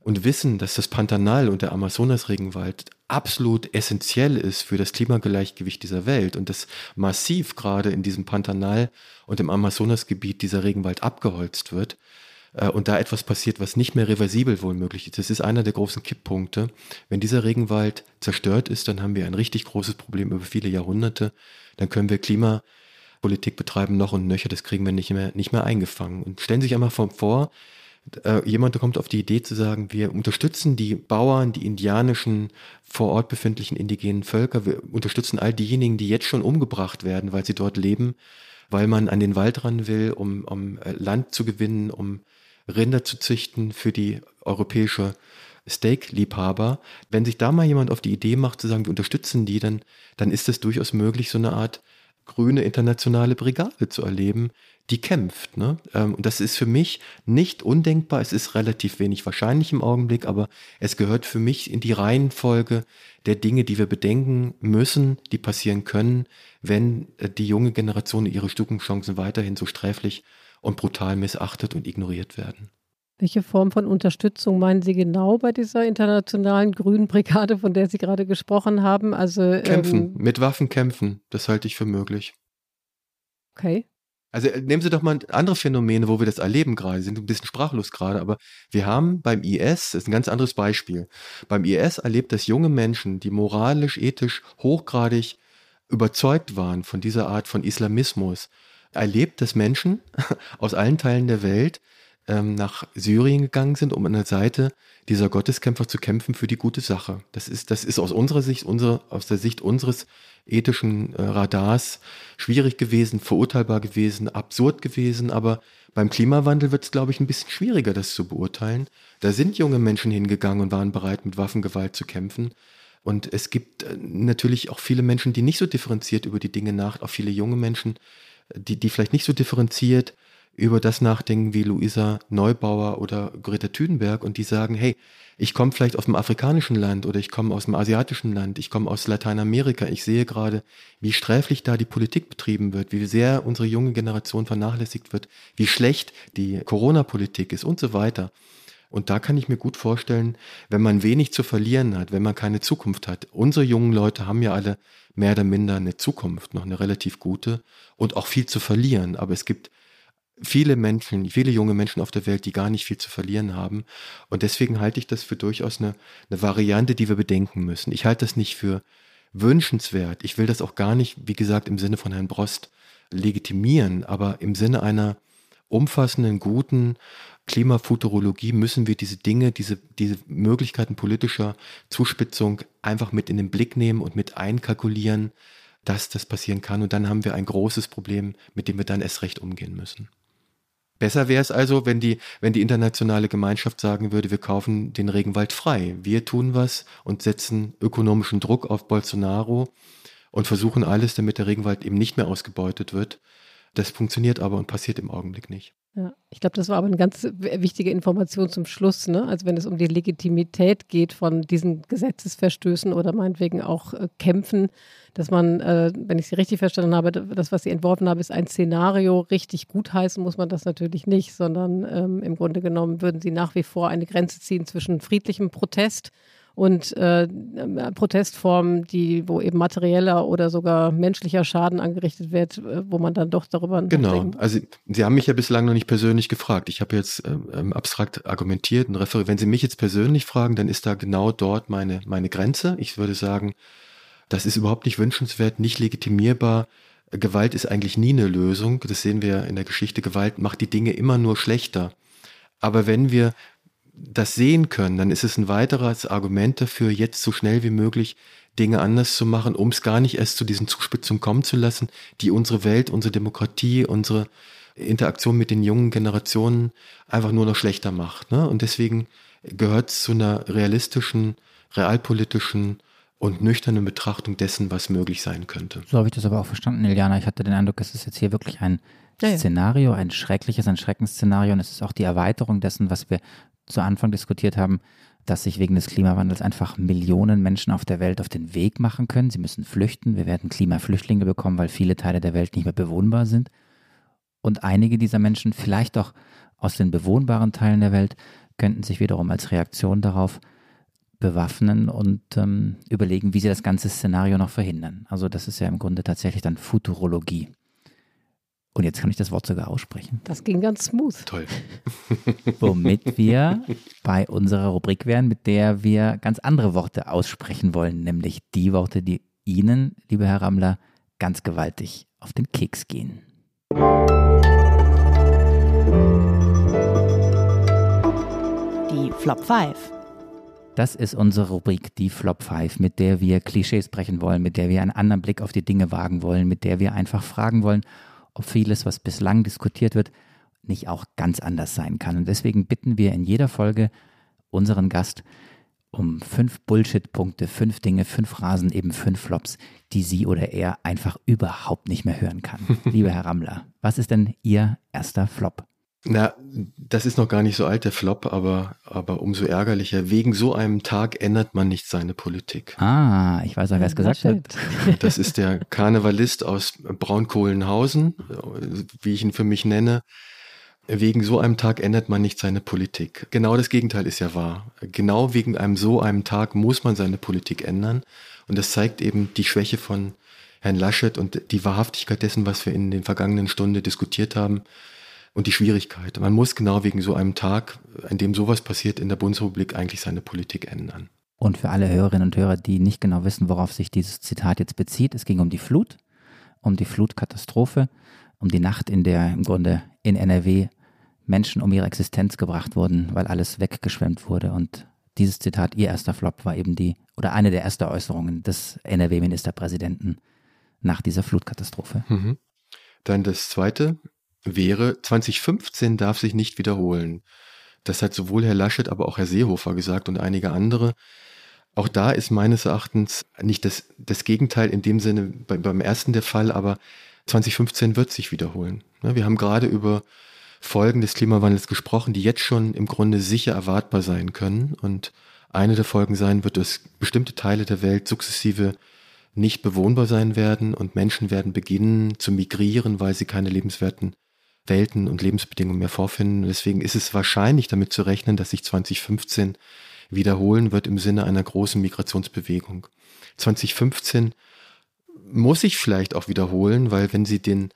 und wissen, dass das Pantanal und der Amazonasregenwald absolut essentiell ist für das Klimagleichgewicht dieser Welt und dass massiv gerade in diesem Pantanal und im Amazonasgebiet dieser Regenwald abgeholzt wird, äh, und da etwas passiert, was nicht mehr reversibel wohl möglich ist. Das ist einer der großen Kipppunkte. Wenn dieser Regenwald zerstört ist, dann haben wir ein richtig großes Problem über viele Jahrhunderte. Dann können wir Klimapolitik betreiben noch und nöcher. Das kriegen wir nicht mehr, nicht mehr eingefangen. Und stellen Sie sich einmal vor, äh, jemand kommt auf die Idee zu sagen, wir unterstützen die Bauern, die indianischen, vor Ort befindlichen indigenen Völker, wir unterstützen all diejenigen, die jetzt schon umgebracht werden, weil sie dort leben, weil man an den Wald ran will, um, um äh, Land zu gewinnen, um Rinder zu züchten für die europäische Steak-Liebhaber. Wenn sich da mal jemand auf die Idee macht, zu sagen, wir unterstützen die, dann, dann ist es durchaus möglich, so eine Art grüne internationale Brigade zu erleben, die kämpft. Ne? Ähm, und das ist für mich nicht undenkbar. Es ist relativ wenig wahrscheinlich im Augenblick, aber es gehört für mich in die Reihenfolge der Dinge, die wir bedenken müssen, die passieren können, wenn äh, die junge Generation ihre Stukenchancen weiterhin so sträflich und brutal missachtet und ignoriert werden. Welche Form von Unterstützung meinen Sie genau bei dieser internationalen Grünen Brigade, von der Sie gerade gesprochen haben? Also kämpfen, ähm, mit Waffen kämpfen, das halte ich für möglich. Okay. Also äh, nehmen Sie doch mal andere Phänomene, wo wir das erleben gerade, Sie sind ein bisschen sprachlos gerade, aber wir haben beim IS, das ist ein ganz anderes Beispiel, beim IS erlebt, dass junge Menschen, die moralisch, ethisch hochgradig überzeugt waren von dieser Art von Islamismus, erlebt, dass Menschen aus allen Teilen der Welt ähm, nach Syrien gegangen sind, um an der Seite dieser Gotteskämpfer zu kämpfen für die gute Sache. Das ist, das ist aus unserer Sicht, unsere, aus der Sicht unseres ethischen äh, Radars schwierig gewesen, verurteilbar gewesen, absurd gewesen, aber beim Klimawandel wird es, glaube ich, ein bisschen schwieriger, das zu beurteilen. Da sind junge Menschen hingegangen und waren bereit, mit Waffengewalt zu kämpfen. Und es gibt äh, natürlich auch viele Menschen, die nicht so differenziert über die Dinge nach, auch viele junge Menschen, die, die vielleicht nicht so differenziert über das nachdenken wie Luisa Neubauer oder Greta Thunberg und die sagen, hey, ich komme vielleicht aus dem afrikanischen Land oder ich komme aus dem asiatischen Land, ich komme aus Lateinamerika, ich sehe gerade, wie sträflich da die Politik betrieben wird, wie sehr unsere junge Generation vernachlässigt wird, wie schlecht die Corona-Politik ist und so weiter. Und da kann ich mir gut vorstellen, wenn man wenig zu verlieren hat, wenn man keine Zukunft hat. Unsere jungen Leute haben ja alle mehr oder minder eine Zukunft, noch eine relativ gute und auch viel zu verlieren. Aber es gibt viele Menschen, viele junge Menschen auf der Welt, die gar nicht viel zu verlieren haben. Und deswegen halte ich das für durchaus eine, eine Variante, die wir bedenken müssen. Ich halte das nicht für wünschenswert. Ich will das auch gar nicht, wie gesagt, im Sinne von Herrn Brost legitimieren, aber im Sinne einer umfassenden, guten Klimafuturologie müssen wir diese Dinge, diese, diese Möglichkeiten politischer Zuspitzung einfach mit in den Blick nehmen und mit einkalkulieren, dass das passieren kann. Und dann haben wir ein großes Problem, mit dem wir dann erst recht umgehen müssen. Besser wäre es also, wenn die, wenn die internationale Gemeinschaft sagen würde, wir kaufen den Regenwald frei. Wir tun was und setzen ökonomischen Druck auf Bolsonaro und versuchen alles, damit der Regenwald eben nicht mehr ausgebeutet wird. Das funktioniert aber und passiert im Augenblick nicht. Ja, ich glaube, das war aber eine ganz wichtige Information zum Schluss. Ne? Also wenn es um die Legitimität geht von diesen Gesetzesverstößen oder meinetwegen auch äh, Kämpfen, dass man, äh, wenn ich Sie richtig verstanden habe, das, was Sie entworfen haben, ist ein Szenario. Richtig gutheißen muss man das natürlich nicht, sondern ähm, im Grunde genommen würden Sie nach wie vor eine Grenze ziehen zwischen friedlichem Protest und äh, Protestformen, die, wo eben materieller oder sogar menschlicher Schaden angerichtet wird, äh, wo man dann doch darüber Genau, denkt. also Sie haben mich ja bislang noch nicht persönlich gefragt. Ich habe jetzt ähm, abstrakt argumentiert und referiert. Wenn Sie mich jetzt persönlich fragen, dann ist da genau dort meine, meine Grenze. Ich würde sagen, das ist überhaupt nicht wünschenswert, nicht legitimierbar. Gewalt ist eigentlich nie eine Lösung. Das sehen wir in der Geschichte. Gewalt macht die Dinge immer nur schlechter. Aber wenn wir das sehen können, dann ist es ein weiteres Argument dafür, jetzt so schnell wie möglich Dinge anders zu machen, um es gar nicht erst zu diesen Zuspitzungen kommen zu lassen, die unsere Welt, unsere Demokratie, unsere Interaktion mit den jungen Generationen einfach nur noch schlechter macht. Ne? Und deswegen gehört es zu einer realistischen, realpolitischen und nüchternen Betrachtung dessen, was möglich sein könnte. So habe ich das aber auch verstanden, Iliana. Ich hatte den Eindruck, es ist jetzt hier wirklich ein ja, Szenario, ein schreckliches, ein Schreckensszenario und es ist auch die Erweiterung dessen, was wir zu Anfang diskutiert haben, dass sich wegen des Klimawandels einfach Millionen Menschen auf der Welt auf den Weg machen können. Sie müssen flüchten. Wir werden Klimaflüchtlinge bekommen, weil viele Teile der Welt nicht mehr bewohnbar sind. Und einige dieser Menschen, vielleicht auch aus den bewohnbaren Teilen der Welt, könnten sich wiederum als Reaktion darauf bewaffnen und ähm, überlegen, wie sie das ganze Szenario noch verhindern. Also das ist ja im Grunde tatsächlich dann Futurologie. Und jetzt kann ich das Wort sogar aussprechen. Das ging ganz smooth. Toll. Womit wir bei unserer Rubrik wären, mit der wir ganz andere Worte aussprechen wollen, nämlich die Worte, die Ihnen, lieber Herr Rammler, ganz gewaltig auf den Keks gehen. Die Flop 5. Das ist unsere Rubrik, die Flop 5, mit der wir Klischees brechen wollen, mit der wir einen anderen Blick auf die Dinge wagen wollen, mit der wir einfach fragen wollen, ob vieles, was bislang diskutiert wird, nicht auch ganz anders sein kann. Und deswegen bitten wir in jeder Folge unseren Gast um fünf Bullshit-Punkte, fünf Dinge, fünf Rasen, eben fünf Flops, die sie oder er einfach überhaupt nicht mehr hören kann. Lieber Herr Rammler, was ist denn Ihr erster Flop? Na, das ist noch gar nicht so alt, der Flop, aber, aber umso ärgerlicher. Wegen so einem Tag ändert man nicht seine Politik. Ah, ich weiß auch, wer es gesagt hat. Das ist der Karnevalist aus Braunkohlenhausen, wie ich ihn für mich nenne. Wegen so einem Tag ändert man nicht seine Politik. Genau das Gegenteil ist ja wahr. Genau wegen einem so einem Tag muss man seine Politik ändern. Und das zeigt eben die Schwäche von Herrn Laschet und die Wahrhaftigkeit dessen, was wir in den vergangenen Stunden diskutiert haben und die Schwierigkeit. Man muss genau wegen so einem Tag, an dem sowas passiert, in der Bundesrepublik eigentlich seine Politik ändern. Und für alle Hörerinnen und Hörer, die nicht genau wissen, worauf sich dieses Zitat jetzt bezieht, es ging um die Flut, um die Flutkatastrophe, um die Nacht, in der im Grunde in NRW Menschen um ihre Existenz gebracht wurden, weil alles weggeschwemmt wurde. Und dieses Zitat, ihr erster Flop, war eben die, oder eine der ersten Äußerungen des NRW-Ministerpräsidenten nach dieser Flutkatastrophe. Mhm. Dann das zweite, wäre, 2015 darf sich nicht wiederholen. Das hat sowohl Herr Laschet, aber auch Herr Seehofer gesagt und einige andere. Auch da ist meines Erachtens nicht das, das Gegenteil in dem Sinne bei, beim ersten der Fall, aber 2015 wird sich wiederholen. Wir haben gerade über Folgen des Klimawandels gesprochen, die jetzt schon im Grunde sicher erwartbar sein können. Und eine der Folgen sein wird, dass bestimmte Teile der Welt sukzessive nicht bewohnbar sein werden und Menschen werden beginnen zu migrieren, weil sie keine lebenswerten Welten und Lebensbedingungen mehr vorfinden. Deswegen ist es wahrscheinlich damit zu rechnen, dass sich 2015 wiederholen wird im Sinne einer großen Migrationsbewegung. 2015 muss sich vielleicht auch wiederholen, weil wenn Sie den,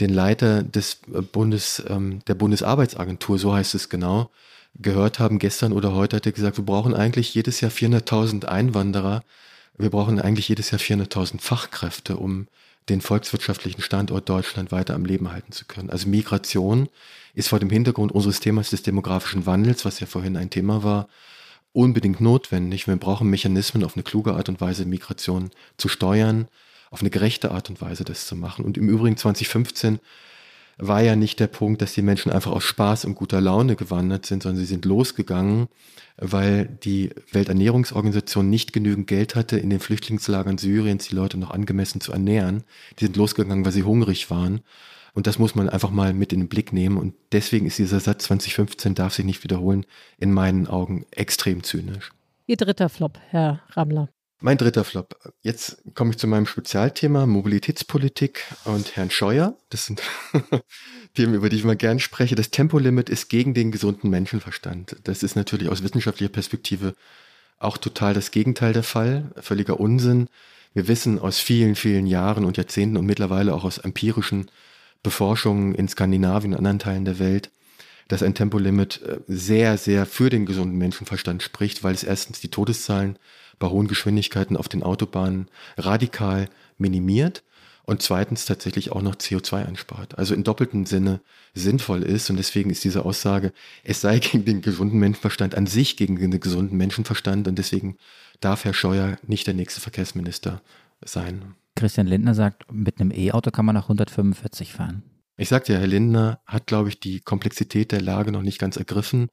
den Leiter des Bundes, ähm, der Bundesarbeitsagentur, so heißt es genau, gehört haben gestern oder heute, hat er gesagt, wir brauchen eigentlich jedes Jahr 400.000 Einwanderer. Wir brauchen eigentlich jedes Jahr 400.000 Fachkräfte, um den volkswirtschaftlichen Standort Deutschland weiter am Leben halten zu können. Also Migration ist vor dem Hintergrund unseres Themas des demografischen Wandels, was ja vorhin ein Thema war, unbedingt notwendig. Wir brauchen Mechanismen, auf eine kluge Art und Weise Migration zu steuern, auf eine gerechte Art und Weise das zu machen. Und im Übrigen 2015 war ja nicht der Punkt, dass die Menschen einfach aus Spaß und guter Laune gewandert sind, sondern sie sind losgegangen, weil die Welternährungsorganisation nicht genügend Geld hatte, in den Flüchtlingslagern Syriens die Leute noch angemessen zu ernähren. Die sind losgegangen, weil sie hungrig waren. Und das muss man einfach mal mit in den Blick nehmen. Und deswegen ist dieser Satz 2015 darf sich nicht wiederholen, in meinen Augen extrem zynisch. Ihr dritter Flop, Herr Rammler. Mein dritter Flop. Jetzt komme ich zu meinem Spezialthema Mobilitätspolitik und Herrn Scheuer. Das sind Themen, über die ich mal gern spreche. Das Tempolimit ist gegen den gesunden Menschenverstand. Das ist natürlich aus wissenschaftlicher Perspektive auch total das Gegenteil der Fall. Völliger Unsinn. Wir wissen aus vielen, vielen Jahren und Jahrzehnten und mittlerweile auch aus empirischen Beforschungen in Skandinavien und anderen Teilen der Welt, dass ein Tempolimit äh, sehr, sehr für den gesunden Menschenverstand spricht, weil es erstens die Todeszahlen bei hohen Geschwindigkeiten auf den Autobahnen radikal minimiert und zweitens tatsächlich auch noch CO2 einspart. Also in doppeltem Sinne sinnvoll ist und deswegen ist diese Aussage, es sei gegen den gesunden Menschenverstand an sich gegen den gesunden Menschenverstand und deswegen darf Herr Scheuer nicht der nächste Verkehrsminister sein. Christian Lindner sagt, mit einem E-Auto kann man nach 145 fahren. Ich sagte ja, Herr Lindner hat, glaube ich, die Komplexität der Lage noch nicht ganz ergriffen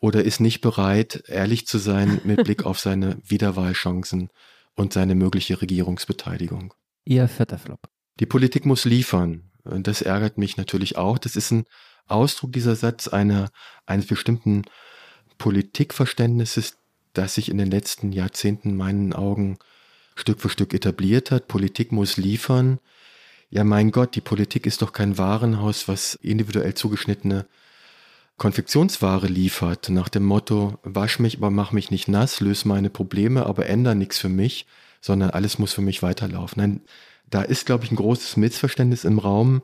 oder ist nicht bereit, ehrlich zu sein mit Blick auf seine Wiederwahlchancen und seine mögliche Regierungsbeteiligung. Ihr vierter Flop. Die Politik muss liefern. Und das ärgert mich natürlich auch. Das ist ein Ausdruck dieser Satz einer, eines bestimmten Politikverständnisses, das sich in den letzten Jahrzehnten in meinen Augen Stück für Stück etabliert hat. Politik muss liefern. Ja, mein Gott, die Politik ist doch kein Warenhaus, was individuell zugeschnittene Konfektionsware liefert, nach dem Motto, wasch mich, aber mach mich nicht nass, löse meine Probleme, aber ändere nichts für mich, sondern alles muss für mich weiterlaufen. Nein, da ist, glaube ich, ein großes Missverständnis im Raum.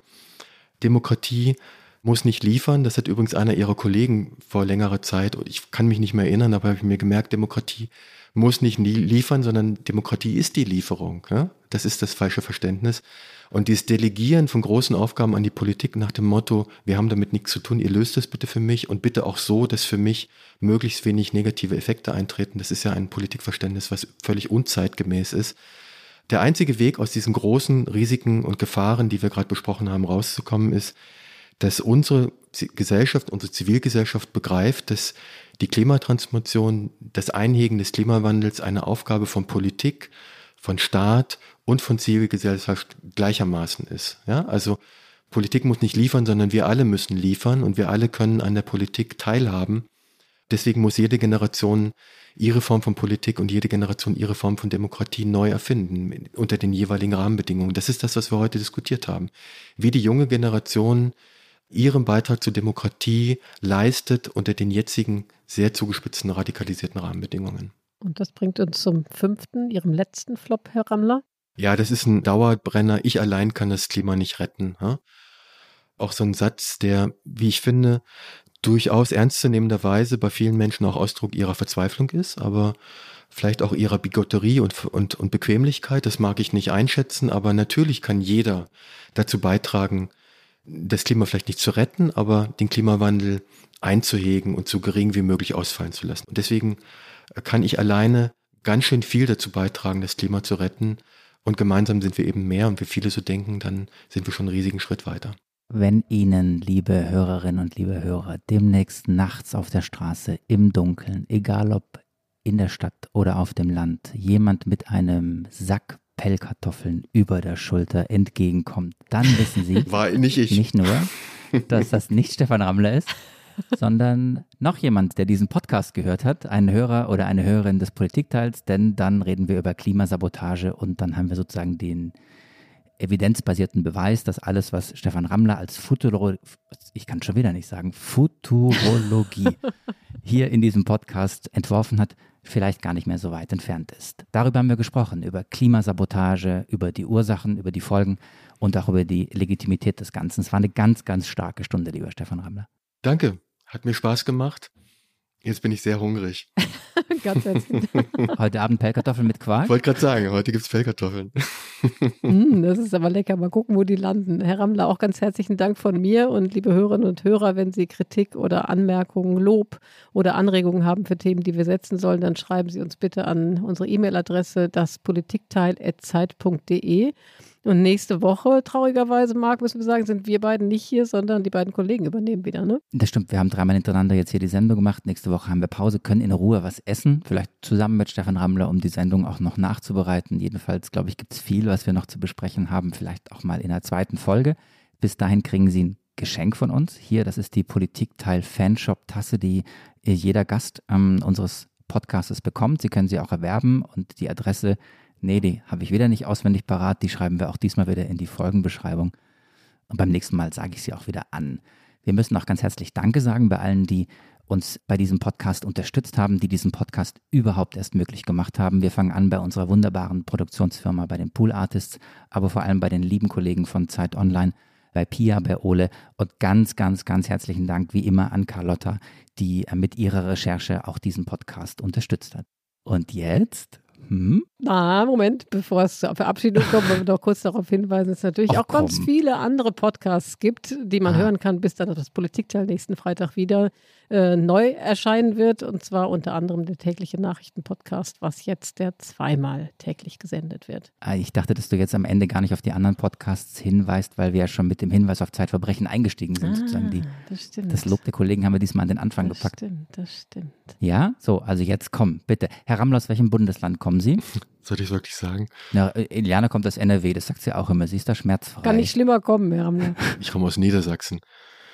Demokratie muss nicht liefern. Das hat übrigens einer ihrer Kollegen vor längerer Zeit, ich kann mich nicht mehr erinnern, aber habe ich mir gemerkt, Demokratie muss nicht liefern, sondern Demokratie ist die Lieferung. Ja? Das ist das falsche Verständnis. Und dieses Delegieren von großen Aufgaben an die Politik nach dem Motto, wir haben damit nichts zu tun, ihr löst das bitte für mich und bitte auch so, dass für mich möglichst wenig negative Effekte eintreten, das ist ja ein Politikverständnis, was völlig unzeitgemäß ist. Der einzige Weg aus diesen großen Risiken und Gefahren, die wir gerade besprochen haben, rauszukommen, ist, dass unsere Gesellschaft, unsere Zivilgesellschaft begreift, dass die Klimatransformation, das Einhegen des Klimawandels eine Aufgabe von Politik, von Staat und von Zivilgesellschaft gleichermaßen ist. Ja, also Politik muss nicht liefern, sondern wir alle müssen liefern und wir alle können an der Politik teilhaben. Deswegen muss jede Generation ihre Form von Politik und jede Generation ihre Form von Demokratie neu erfinden unter den jeweiligen Rahmenbedingungen. Das ist das, was wir heute diskutiert haben. Wie die junge Generation ihren Beitrag zur Demokratie leistet unter den jetzigen sehr zugespitzten, radikalisierten Rahmenbedingungen. Und das bringt uns zum fünften, Ihrem letzten Flop, Herr Rammler. Ja, das ist ein Dauerbrenner. Ich allein kann das Klima nicht retten. Ja? Auch so ein Satz, der, wie ich finde, durchaus ernstzunehmenderweise bei vielen Menschen auch Ausdruck ihrer Verzweiflung ist, aber vielleicht auch ihrer Bigotterie und, und, und Bequemlichkeit. Das mag ich nicht einschätzen, aber natürlich kann jeder dazu beitragen, das Klima vielleicht nicht zu retten, aber den Klimawandel einzuhegen und so gering wie möglich ausfallen zu lassen. Und deswegen kann ich alleine ganz schön viel dazu beitragen, das Klima zu retten. Und gemeinsam sind wir eben mehr und wie viele so denken, dann sind wir schon einen riesigen Schritt weiter. Wenn Ihnen, liebe Hörerinnen und liebe Hörer, demnächst nachts auf der Straße im Dunkeln, egal ob in der Stadt oder auf dem Land, jemand mit einem Sack Pellkartoffeln über der Schulter entgegenkommt, dann wissen Sie, War nicht ich. Nicht nur, dass das nicht Stefan Rammler ist, sondern noch jemand, der diesen Podcast gehört hat, ein Hörer oder eine Hörerin des Politikteils, denn dann reden wir über Klimasabotage und dann haben wir sozusagen den evidenzbasierten Beweis, dass alles, was Stefan Rammler als Futuro, ich kann schon wieder nicht sagen, Futurologie hier in diesem Podcast entworfen hat, vielleicht gar nicht mehr so weit entfernt ist. Darüber haben wir gesprochen, über Klimasabotage, über die Ursachen, über die Folgen und auch über die Legitimität des Ganzen. Es war eine ganz, ganz starke Stunde, lieber Stefan Rammler. Danke, hat mir Spaß gemacht. Jetzt bin ich sehr hungrig. Ganz herzlich. Heute Abend Pellkartoffeln mit Quark? Ich wollte gerade sagen, heute gibt es Pellkartoffeln. mm, das ist aber lecker. Mal gucken, wo die landen. Herr Rammler, auch ganz herzlichen Dank von mir und liebe Hörerinnen und Hörer, wenn Sie Kritik oder Anmerkungen, Lob oder Anregungen haben für Themen, die wir setzen sollen, dann schreiben Sie uns bitte an unsere E-Mail-Adresse daspolitikteil.zeit.de. Und nächste Woche, traurigerweise, Marc, müssen wir sagen, sind wir beiden nicht hier, sondern die beiden Kollegen übernehmen wieder, ne? Das stimmt. Wir haben dreimal hintereinander jetzt hier die Sendung gemacht. Nächste Woche haben wir Pause, können in Ruhe was essen. Vielleicht zusammen mit Stefan Rammler, um die Sendung auch noch nachzubereiten. Jedenfalls, glaube ich, gibt es viel, was wir noch zu besprechen haben. Vielleicht auch mal in der zweiten Folge. Bis dahin kriegen Sie ein Geschenk von uns. Hier, das ist die Politikteil Fanshop Tasse, die jeder Gast ähm, unseres Podcasts bekommt. Sie können sie auch erwerben und die Adresse, nee, die habe ich wieder nicht auswendig parat. Die schreiben wir auch diesmal wieder in die Folgenbeschreibung. Und beim nächsten Mal sage ich sie auch wieder an. Wir müssen auch ganz herzlich Danke sagen bei allen, die uns bei diesem Podcast unterstützt haben, die diesen Podcast überhaupt erst möglich gemacht haben. Wir fangen an bei unserer wunderbaren Produktionsfirma, bei den Pool Artists, aber vor allem bei den lieben Kollegen von Zeit Online, bei Pia, bei Ole und ganz, ganz, ganz herzlichen Dank wie immer an Carlotta, die mit ihrer Recherche auch diesen Podcast unterstützt hat. Und jetzt hm? Na, Moment, bevor es zur Verabschiedung kommt, wollen wir noch kurz darauf hinweisen, dass es natürlich Ach, auch komm. ganz viele andere Podcasts gibt, die man ah. hören kann, bis dann das Politikteil nächsten Freitag wieder äh, neu erscheinen wird. Und zwar unter anderem der tägliche Nachrichtenpodcast, was jetzt der zweimal täglich gesendet wird. Ah, ich dachte, dass du jetzt am Ende gar nicht auf die anderen Podcasts hinweist, weil wir ja schon mit dem Hinweis auf Zeitverbrechen eingestiegen sind. Ah, sozusagen die, das, stimmt. das Lob der Kollegen haben wir diesmal an den Anfang das gepackt. Das stimmt, das stimmt. Ja, so, also jetzt komm, bitte. Herr Rammler, aus welchem Bundesland kommen Sie? Soll ich wirklich sagen? Na, Eliana kommt aus NRW, das sagt sie auch immer. Sie ist da schmerzfrei. Kann nicht schlimmer kommen, Herr Rammler. Ich komme aus Niedersachsen.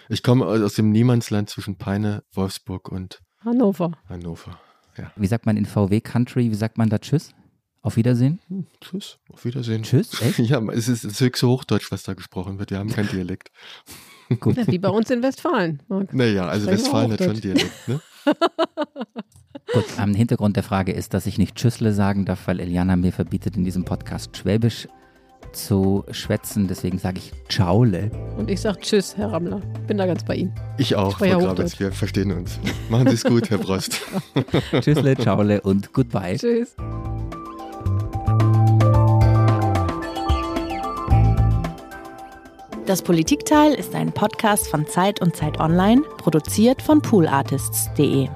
Ich komme aus dem Niemandsland zwischen Peine, Wolfsburg und Hannover. Hannover, ja. Wie sagt man in VW Country, wie sagt man da Tschüss? Auf Wiedersehen? Hm, tschüss, auf Wiedersehen. Tschüss, echt? Ja, es ist, so Hochdeutsch, was da gesprochen wird. Wir haben kein Dialekt. Gut. Ja, wie bei uns in Westfalen. Marc. Naja, also Westfalen hat schon Dialekt, ne? Gut, am Hintergrund der Frage ist, dass ich nicht Tschüssle sagen darf, weil Eliana mir verbietet, in diesem Podcast Schwäbisch zu schwätzen. Deswegen sage ich Ciaule. Und ich sage Tschüss, Herr Rammler. Bin da ganz bei Ihnen. Ich auch, Frau Grabitz. Wir verstehen uns. Machen Sie es gut, Herr Brost. Tschüssle, Ciaule und Goodbye. Tschüss. Das Politikteil ist ein Podcast von Zeit und Zeit Online, produziert von poolartists.de.